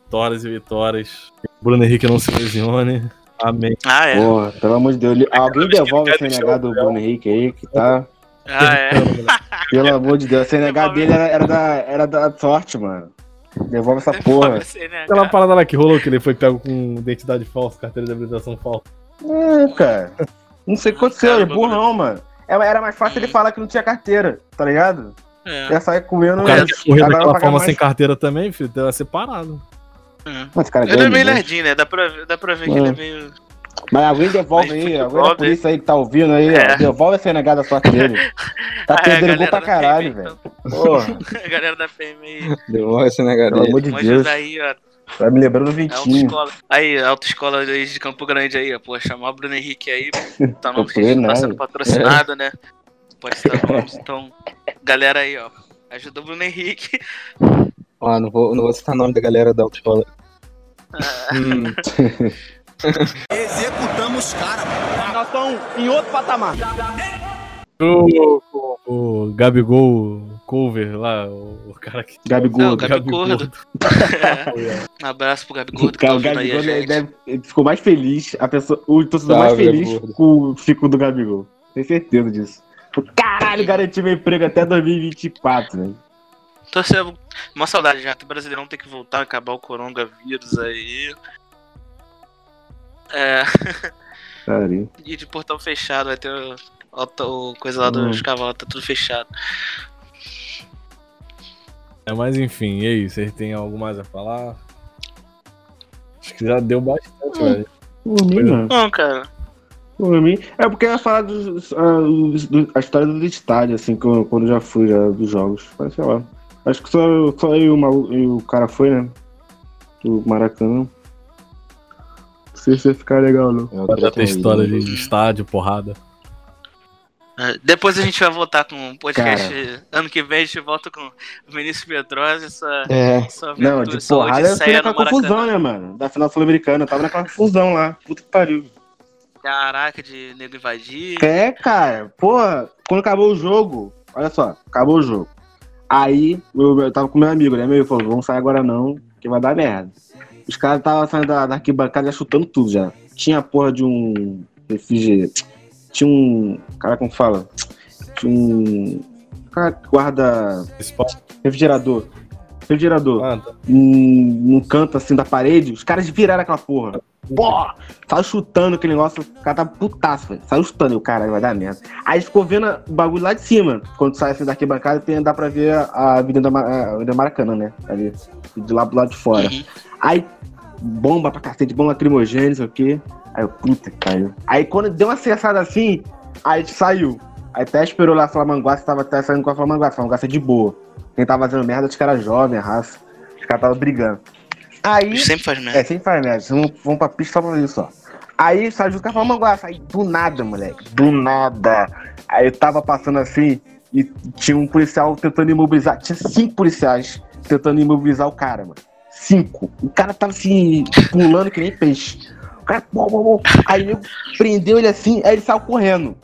Vitórias e vitórias. Bruno Henrique não se lesione. Amém. Ah, é. Porra, pelo amor de Deus. Alguém devolve ele esse quer NH do o Bruno Henrique aí, que tá. Ah, é. Pelo amor de Deus, a CNH dele era, era, da, era da sorte, mano. Devolve essa porra. Aquela parada lá que rolou que ele foi pego com identidade falsa, carteira de habilitação falsa. É, cara. Não sei o que aconteceu, ele é burrão, mano. É, Era mais fácil ele falar que não tinha carteira, tá ligado? É. Ia sair comendo. O cara que correr agora daquela forma mais. sem carteira também, filho, vai ser parado. Mas, cara, Ele é grande, meio né? lerdinho, né? Dá pra, ver- dá pra ver que É. ele é meio. Mas alguém devolve Mas aí, alguém da dele- polícia aí que tá ouvindo aí, É. ó, devolve a CNH da sorte dele. Tá Ah, é, a perdendo gol pra caralho, PM, velho. Porra, A galera da PM aí. Devolve esse negócio pelo amor de Deus. aí, ó. Vai me lembrando o Vitinho. autoescola. Aí, a autoescola aí de Campo Grande aí, ó. Pô, chamar o Bruno Henrique aí. Tá no passando né? patrocinado, né? Pode citar nomes. Então, galera aí, ó. Ajuda o Bruno Henrique. Ó, não vou, não vou citar o nome da galera da autoescola. Hum. Executamos cara. Nós estamos em outro patamar. O, o, o Gabigol cover lá, o, o cara que. Gabigol. Não, o Gabigordo. Um abraço pro Gabigordo que tá Cara, o Gabigol ele, gente. deve- ele ficou mais feliz, a pessoa, o torcedor Salve, mais feliz com o ciclo do Gabigol. Tenho certeza disso. Caralho, garanti meu emprego até 2024, velho. Torcendo. Uma saudade já. O Brasileirão tem que voltar, acabar o coronavírus aí. É. E de portão fechado, vai ter o, o- o coisa lá dos Hum. cavalos, tá tudo fechado. É, mas enfim, e aí, vocês têm algo mais a falar? Acho que já deu bastante, velho. Por mim, mano. Não, cara. Por mim. É porque eu ia falar dos, ah, do- a história do estádio, assim, quando eu já fui já, dos jogos. Mas sei lá. Acho que só, só eu e o, e o cara foi, né? Do Maracanã. Não sei se ia ficar legal, não. Ter ido. história de, de estádio, porrada. É, Depois a gente vai voltar com um podcast. Ano que vem a gente volta com o Vinícius Pedrosa e sua, É. sua Não, de sua porrada eu fui naquela confusão, né, mano? Da final sul-americana. Eu tava naquela confusão lá. Puta que pariu. Caraca, de nego invadir. É, cara. Porra, quando acabou o jogo, olha só, acabou o jogo. Aí, eu, eu tava com meu amigo, né? Meu amigo falou, vamos sair agora não, que vai dar merda. Os caras estavam saindo da, da arquibancada já chutando tudo já. Tinha a porra de um refrigerante. Tinha um. Cara, como fala? Tinha um. Cara que guarda. Refrigerador. Refrigerador. Ah, tá. Num, num canto assim da parede, os caras viraram aquela porra. Porra! Saiu chutando aquele negócio, o cara tava putaço, velho. Saiu chutando, e o caralho, vai dar merda. Aí ficou vendo o bagulho lá de cima. Quando sai assim da arquibancada, tem, dá pra ver a Avenida, Mar- a Avenida Maracanã, né? Ali. De lá do lado de fora. Aí, bomba pra cacete, bomba lacrimogêneo, sei o quê. Aí eu, puta que pariu. Aí quando deu uma acessada assim, aí saiu. Aí até esperou lá a Flamanguaça, tava até saindo com a Flamanguaça. A Flamanguaça é de boa. Quem tava fazendo merda, os caras jovens, a raça. Os caras tava brigando. Aí. Sempre faz merda. É, sempre faz merda. Vocês não vão pra pista só pra fazer isso, ó. Aí saiu junto com a Flamanguaça. Aí do nada, moleque. Do nada. Aí eu tava passando assim e tinha um policial tentando imobilizar. Tinha cinco policiais tentando imobilizar o cara, mano. Cinco. O cara tava assim, pulando que nem peixe. O cara, pô, pô, pô. Aí eu prendeu ele assim, aí ele saiu correndo.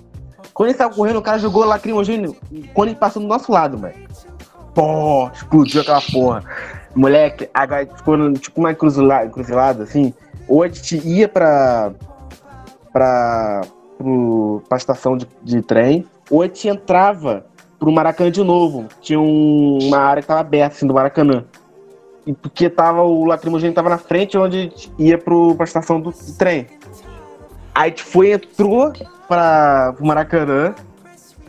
Quando ele saiu correndo, o cara jogou lacrimogêneo quando ele passou do nosso lado, velho. Pô, explodiu aquela porra. Moleque, agora ficou tipo uma encruzilhada, encruzilhada assim. Ou a gente ia pra. pra. Pro, pra estação de, de trem, ou a gente entrava pro Maracanã de novo. Tinha um- uma área que tava aberta assim do Maracanã. Porque tava, o lacrimogêneo tava na frente onde ia pro, pra estação do, trem. Aí a gente foi, entrou pra, pro Maracanã,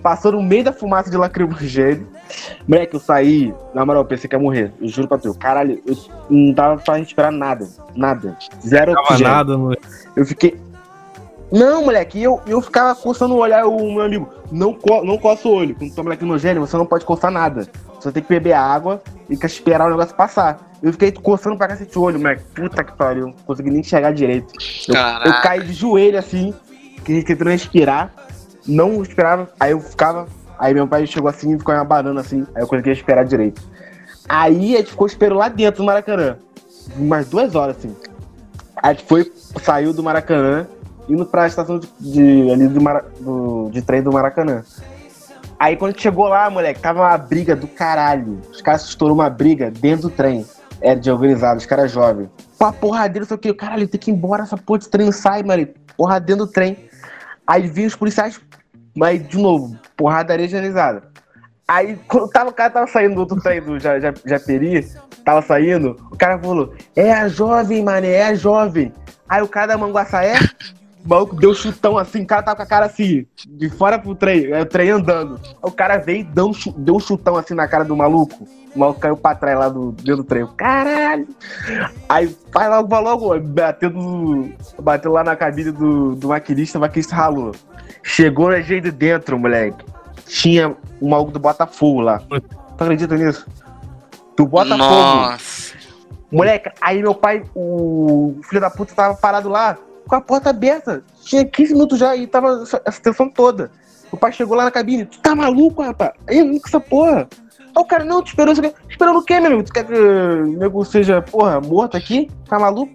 passou no meio da fumaça de lacrimogênio. Moleque, eu saí, na moral, eu pensei que ia morrer. Eu juro pra tu. Caralho, eu não dava pra respirar nada. Nada. Zero Não oxigênio. nada, no... Eu fiquei. Não, moleque, eu, eu ficava coçando o olhar, o meu amigo. Não, co não coça o olho. Quando toma lacrimogênio, você não pode coçar nada. Você tem que beber água e que esperar o negócio passar. Eu fiquei coçando pra cacete o olho, moleque. Puta que pariu. Não consegui nem enxergar direito. Eu, eu caí de joelho assim, que- tentando respirar. Não respirava. Aí eu ficava. Aí meu pai chegou assim e ficou me abanando assim. Aí eu consegui respirar direito. Aí a gente ficou esperando lá dentro do Maracanã. Umas duas horas, assim. Aí a gente foi, saiu do Maracanã, indo pra estação de, de- ali do, Mara- do- de trem do Maracanã. Aí quando chegou lá, moleque, tava uma briga do caralho. Os caras estourou uma briga dentro do trem. Era de organizado, os caras jovens. Pô, porradeiro, sei o que. Caralho, tem que ir embora, essa porra de trem sai, mano. Porra dentro do trem. Aí vinham os policiais Mas, de novo, porradaria generalizada. Aí, quando tava, o cara tava saindo do outro trem do ja, ja, Japeri, tava saindo, o cara falou, é a jovem, mané, é a jovem. Aí o cara da Manguaçaé, o maluco deu chutão assim, o cara tava com a cara assim, de fora pro trem, é, o trem andando. Aí o cara veio e deu, deu um chutão assim na cara do maluco. O maluco caiu pra trás lá do, dentro do trem. Caralho! Aí vai logo, vai logo, bateu, do, bateu lá na cabine do, do maquinista, o maquinista ralou. Chegou a gente dentro, moleque. Tinha um maluco do Botafogo lá. Tu acredita nisso? Do Botafogo. Nossa. Moleque, aí meu pai, o filho da puta, tava parado lá com a porta aberta. Tinha 15 minutos já e tava essa tensão toda. O pai chegou lá na cabine. Tu tá maluco, rapaz? Aí, com essa porra. Aí o cara, não, te esperou. Esperando o quê, meu amigo? Tu quer que o nego seja, porra, morto aqui? Tá maluco?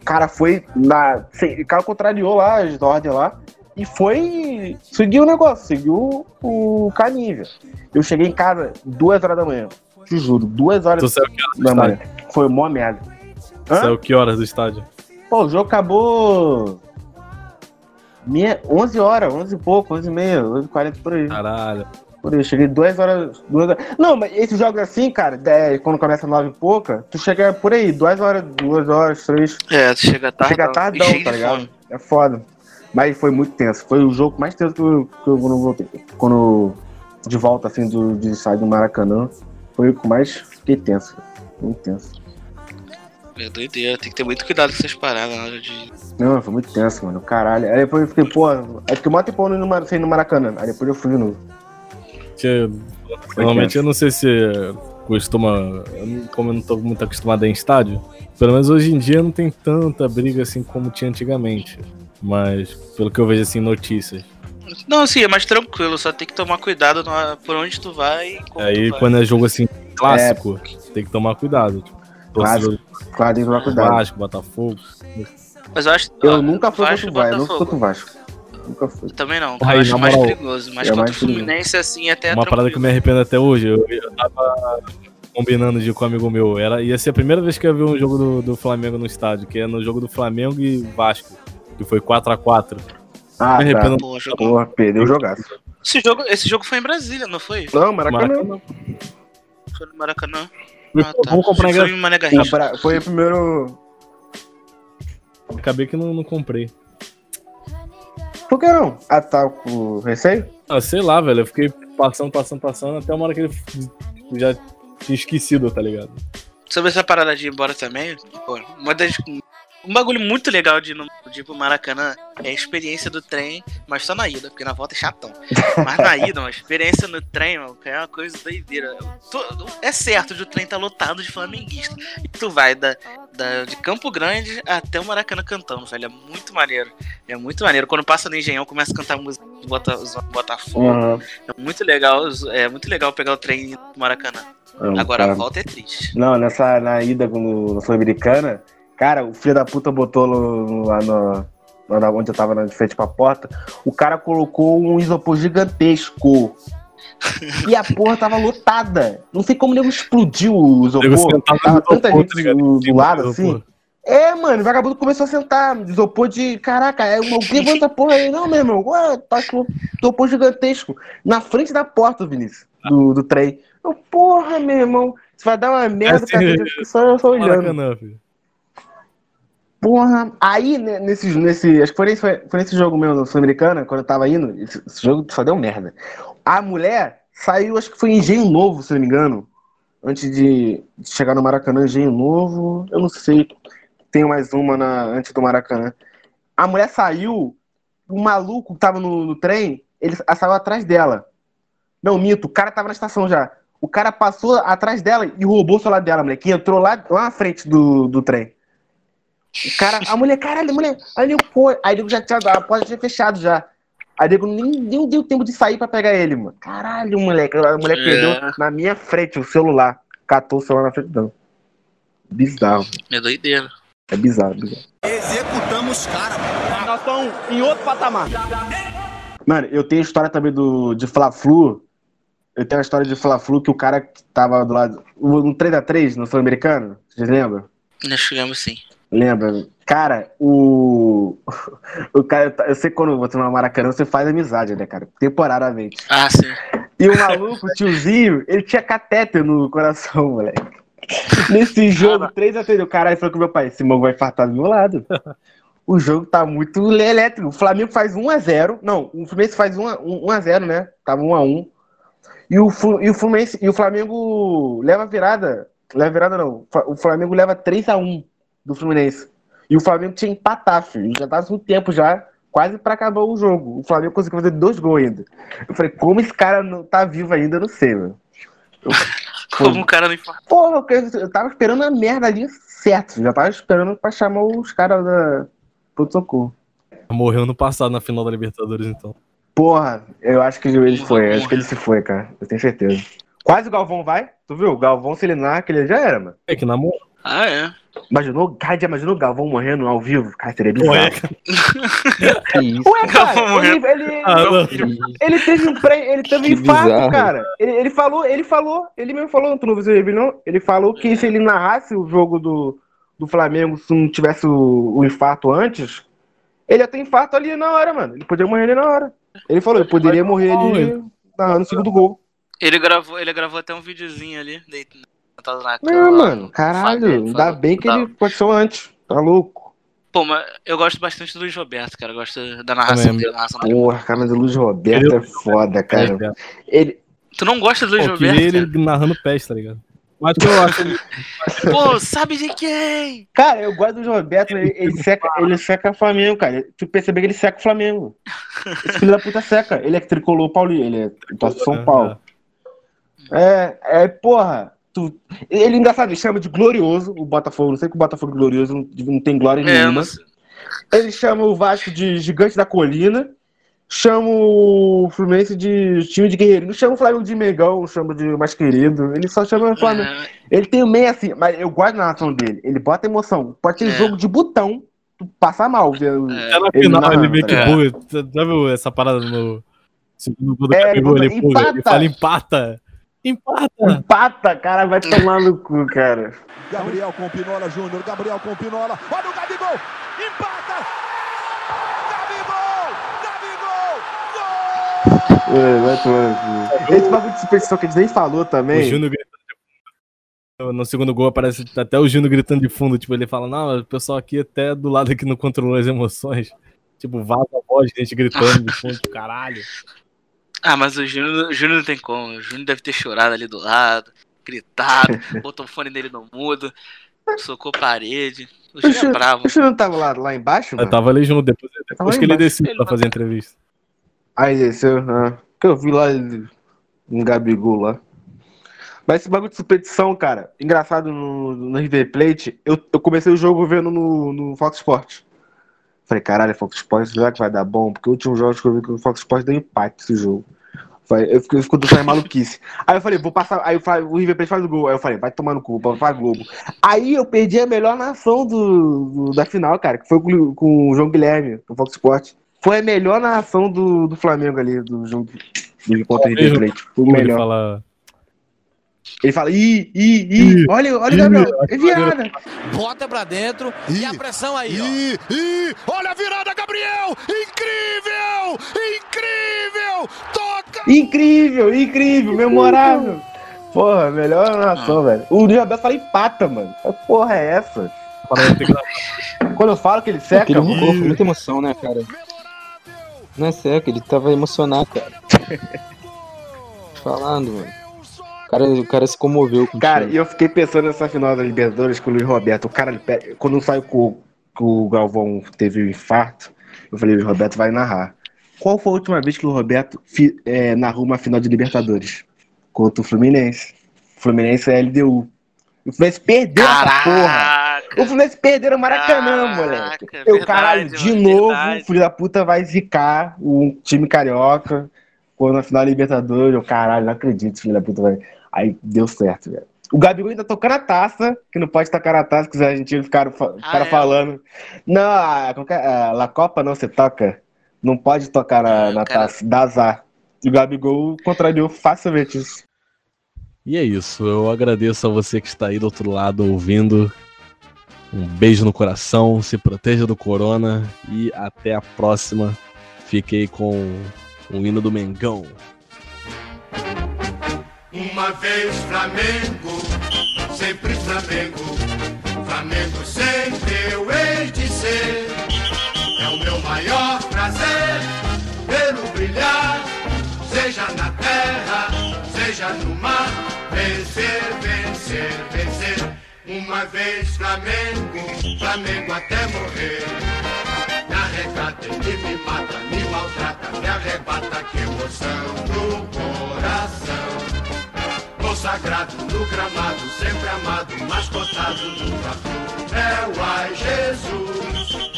O cara foi na. O cara contrariou lá as ordens lá. E foi. Seguiu o negócio, seguiu o caminho. Eu cheguei em casa duas horas da manhã. Te juro, duas horas Tu saiu que horas da manhã. Foi mó merda. Hã? Saiu que horas do estádio? Pô, o jogo acabou. Minha, 11 horas, 11 e pouco, 11 e meia, 11 e 40 por aí. Caralho. Por aí, eu cheguei duas horas, duas horas. Não, mas esses jogos assim, cara, é, quando começa 9 e pouca, tu chega por aí, duas horas, duas horas, três. É, tu chega tarde. Chega tardão, tá ligado? fome. É foda. Mas foi muito tenso. Foi o jogo mais tenso que eu, que eu quando voltei. Quando de volta assim do, de sair do Maracanã, foi o que mais fiquei tenso. Muito tenso. É doideira, tem que ter muito cuidado com essas paradas na hora de. Não, foi muito tenso, mano. Caralho. Aí depois eu fiquei, pô, aí fiquei mó tempão no, Mar- sem ir no Maracanã. Aí depois eu fui de novo. Que, normalmente eu não sei se costuma. eu não- Como eu não tô muito acostumado a ir em estádio, pelo menos hoje em dia não tem tanta briga assim como tinha antigamente. Mas pelo que eu vejo assim notícias. Não, sim, é mais tranquilo, só tem que tomar cuidado na- por onde tu vai e como Aí tu vai. quando é jogo assim clássico, tem que tomar cuidado. Tipo, torcedor Claro, tem que tomar do cuidado. Vasco, Botafogo. Mas eu acho Eu ó, nunca fui Vasco contra o Vasco, eu nunca fui Botafogo. contra o Vasco. Nunca fui. Também não, Aí, eu acho mais moral, perigoso. Mas é contra mais o Fluminense, assim, até Uma parada que eu me arrependo até hoje, eu, eu tava combinando de ir com um amigo meu. Era, ia ser a primeira vez que eu ver um jogo do, do Flamengo no estádio, que é no jogo do Flamengo e Vasco, que foi 4x4. Ah, Me arrependo. tá. Pô, jogo- Porra, perdeu o jogaço. Esse jogo, esse jogo foi em Brasília, não foi? Não, Maracanã. Foi no Maracanã. Ah, tá. Vamos comprar Foi ingresso. Foi pra- Foi o primeiro. Acabei que não, não comprei. Por que não? Ah, tá com receio? Ah, sei lá, velho. Eu fiquei passando, passando, passando, até uma hora que ele já tinha esquecido, tá ligado? Sobre essa parada de ir embora também, pô, uma das, um bagulho muito legal de ir, no, de ir pro Maracanã é a experiência do trem, mas só na ida, porque na volta é chatão. Mas na ida, uma experiência no trem, mano, é uma coisa doideira. Tu- é certo de o trem tá lotado de flamenguista. E tu vai da, da- de Campo Grande até o Maracanã cantando, velho. É muito maneiro. É muito maneiro. Quando passa no Engenhão, começa a cantar música do Bota, Botafogo. Uhum. É muito legal. É muito legal pegar o trem e ir pro Maracanã. Não, Agora cara. a volta é triste. Não, nessa na ida no, na Sul-Americana, cara, o filho da puta botou no- lá no, lá na- onde eu tava na de frente pra porta, o cara colocou um isopor gigantesco. E a porra tava lotada. Não sei como o nego explodiu o isopor. Tava tanta isopor, gente tá do, do lado assim. É, mano, o vagabundo começou a sentar. Isopor de. Caraca, é uma. Essa porra aí? Não, meu irmão. Ué, tá com isopor gigantesco. Na frente da porta, Vinícius. Do, do trem. Eu, porra, meu irmão. Isso vai dar uma merda pra assim, gente. eu Só, só olhando. Maracanã, filho. Porra, aí né, nesse, nesse. Acho que foi nesse, foi nesse jogo meu no Sul-Americana, quando eu tava indo. Esse, esse jogo só deu merda. A mulher saiu, acho que foi em Engenho Novo, se não me engano. Antes de, de chegar no Maracanã, Engenho Novo. Eu não sei. Tem mais uma na, antes do Maracanã. A mulher saiu, o maluco que tava no, no trem, ele saiu atrás dela. Não, mito, o cara tava na estação já. O cara passou atrás dela e roubou o celular dela, moleque. E entrou lá, lá na frente do, do trem. O cara, a mulher, caralho, a mulher. Aí ele foi. Aí ele já tinha, a porta tinha fechado já. Aí ele nem, nem deu tempo de sair pra pegar ele, mano. Caralho, moleque. A mulher É. perdeu na minha frente o celular. Catou o celular na frente dela. Bizarro. É doideira. É bizarro, bizarro. Executamos cara. Nós estamos em outro patamar. Mano, eu tenho a história também do, de Fla-Flu. Eu tenho a história de Fla-Flu que o cara que tava do lado. No 3x3 no Sul-Americano, vocês lembram? Nós chegamos sim. Lembra? Cara, o. o, cara, eu sei quando você vai no Maracanã, você faz amizade, né, cara? Temporariamente. Ah, sim. E o maluco, o tiozinho, ele tinha catéter no coração, moleque. Nesse jogo, 3x3, o caralho falou com meu pai, esse maluco vai infartar do meu lado. O jogo tá muito elétrico. O Flamengo faz 1x0. Não, o Fluminense faz 1x0, né? Tava 1x1. E o, e o Fluminense e o Flamengo leva virada. Leva virada não. O Flamengo leva 3x1 do Fluminense. E o Flamengo tinha empatar, filho. Já tava um tempo já, quase para acabar o jogo. O Flamengo conseguiu fazer dois gols ainda. Eu falei, como esse cara não tá vivo ainda, eu não sei, mano. Como o cara não infartou. Porra, eu tava esperando a merda ali certo. Já tava esperando pra chamar os caras da pronto-socorro. Morreu no passado na final da Libertadores, então. Porra, eu acho que ele foi. Acho que ele se foi, cara. Eu tenho certeza. Quase o Galvão vai. Tu viu? O Galvão, se ele narra, que ele já era, mano. É que namorou. Ah, é? Imaginou, cara, já imaginou o Galvão morrendo ao vivo? Cara, seria bizarro. Ué, Ué cara, ele, ele, Ah, ele teve um pré, ele teve um Que infarto, bizarro. cara. Ele, ele falou, ele falou, ele mesmo falou, tu não viu não? Ele falou que se ele narrasse o jogo do, do Flamengo, se não tivesse o, o infarto antes, ele ia ter infarto ali na hora, mano. Ele poderia morrer ali na hora. Ele falou, ele poderia morrer ali narrando o segundo gol. Ele gravou, ele gravou até um videozinho ali, deitado na cama. Não, mano, caralho, Fabinho, ainda falou- bem que ele aconteceu antes. Tá louco. Pô, mas eu gosto bastante do Luiz Roberto, cara. Eu gosto da narração Também. dele. narração. Porra, cara, mas o Luiz Roberto é foda, cara. Ele, Tu não gosta do Luiz Pô, Roberto? ele narrando pés, tá ligado? Mas eu acho ele cara? Pô, sabe de quem? Cara, eu gosto do Roberto, ele, ele seca, ele seca o Flamengo, cara. Tu percebeu que ele seca o Flamengo. Esse filho da puta seca. Ele é tricolor Paulinho, ele é São Paulo. É, é, porra. Tu, ele, engraçado, ele chama de glorioso o Botafogo. Não sei que o Botafogo é glorioso não, não tem glória É, nenhuma. sei. Ele chama o Vasco de gigante da colina. Chama o Fluminense de time de guerreiro. Não chama o Flamengo de Megão, chama de mais querido. Ele só chama o Flamengo. É, Ele tem o meio assim, mas eu gosto da narração dele. Ele bota emoção. Pode ter É. jogo de botão, tu passar mal. Ver, o- Até na Ele final ele meio que buga. Já viu essa parada no segundo gol do É, ele Ele. Ele fala empata. Empata. Empata, cara, vai tomar no cu, cara. Gabriel com Pinola Júnior, Gabriel com Pinola. Olha o Gabigol! Empata! Gabigol! Gabigol! É, vai tomar no cu. Esse bagulho de superstição que a gente nem falou O também. Júnior gritando de fundo. No segundo gol aparece até o Júnior gritando de fundo. Tipo, ele fala, não, o pessoal aqui até do lado aqui não controlou as emoções. Tipo, vaza a voz, gente gritando de fundo, caralho. Ah, mas o Júnior, o Júnior não tem como. O Júnior deve ter chorado ali do lado, gritado, botou o fone dele no mudo, socou parede. O O Júnior é bravo. o Chico não tava lá, lá embaixo, Eu mano? tava ali junto, depois, depois que ele desceu pra fazer a entrevista. Aí desceu, ah, que eu vi lá um Gabigol lá. Mas esse bagulho de superstição, cara, engraçado no, no River Plate, eu, eu comecei o jogo vendo no, no Fox Sports. Falei, caralho, Fox Sports, será que vai dar bom? Porque o último jogo que eu vi que o Fox Sports deu empate esse jogo. Eu fico, eu fico dando maluquice. Aí eu falei, vou passar. Aí eu falei, o River Plate faz o gol. Aí eu falei, vai tomar no cu, pra Globo. Aí eu perdi a melhor nação do, do- da final, cara, que foi com, com o João Guilherme, do Fox Sports. Foi a melhor narração do, do Flamengo ali, do jogo do contra o River Plate. Foi o melhor. fala, Ele fala, ih, ih, ih, olha, olha o Gabriel, é virada. Bota pra dentro e a pressão aí, ó. Ih, olha a virada, Gabriel! Incrível! Incrível! Toca! Incrível, incrível, memorável. Porra, melhor narração, velho. O Roberto fala empata, mano. Que porra é essa? Quando eu falo que ele seca, Aquele foi muita emoção, né, cara? Não é seco, ele tava emocionado, cara. Falando, mano. O cara, o cara se comoveu com o Cara, e eu fiquei pensando nessa final da Libertadores com o Luiz Roberto. O cara, quando saiu com, que o Galvão teve o infarto, eu falei, o Luiz Roberto vai narrar. Qual foi a última vez que o Roberto fi- é, narrou uma final de Libertadores? Contra o Fluminense. O Fluminense é LDU. O Fluminense perdeu essa porra. Caraca! O Fluminense perdeu no Maracanã, Caraca, moleque. é Eu, verdade, caralho, de mano, novo, verdade. o filho da puta vai zicar o time carioca quando na final da Libertadores. Eu, caralho, não acredito, filho da puta vai. Aí deu certo, velho. O Gabigol ainda tocando a taça, que não pode tocar a taça, que os argentinos ficaram, fa- ficaram é? falando. Não, a, é? a La Copa não se toca. Não pode tocar na, É, na cara. taça, dá azar. E o Gabigol contrariou facilmente isso. E é isso, eu agradeço a você que está aí do outro lado ouvindo. Um beijo no coração, se proteja do corona e até a próxima. Fiquei com o hino do Mengão. Uma vez Flamengo, sempre Flamengo, Flamengo sempre eu hei de ser. É o meu maior prazer vê-lo brilhar, seja na terra, seja no mar, vencer, vencer, vencer. Uma vez Flamengo, Flamengo até morrer. Me arrecata, ele me mata, me maltrata, me arrebata, que emoção no coração. Consagrado no gramado, sempre amado, mascotado no É o ai Jesus.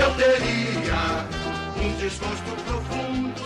Eu teria um desgosto profundo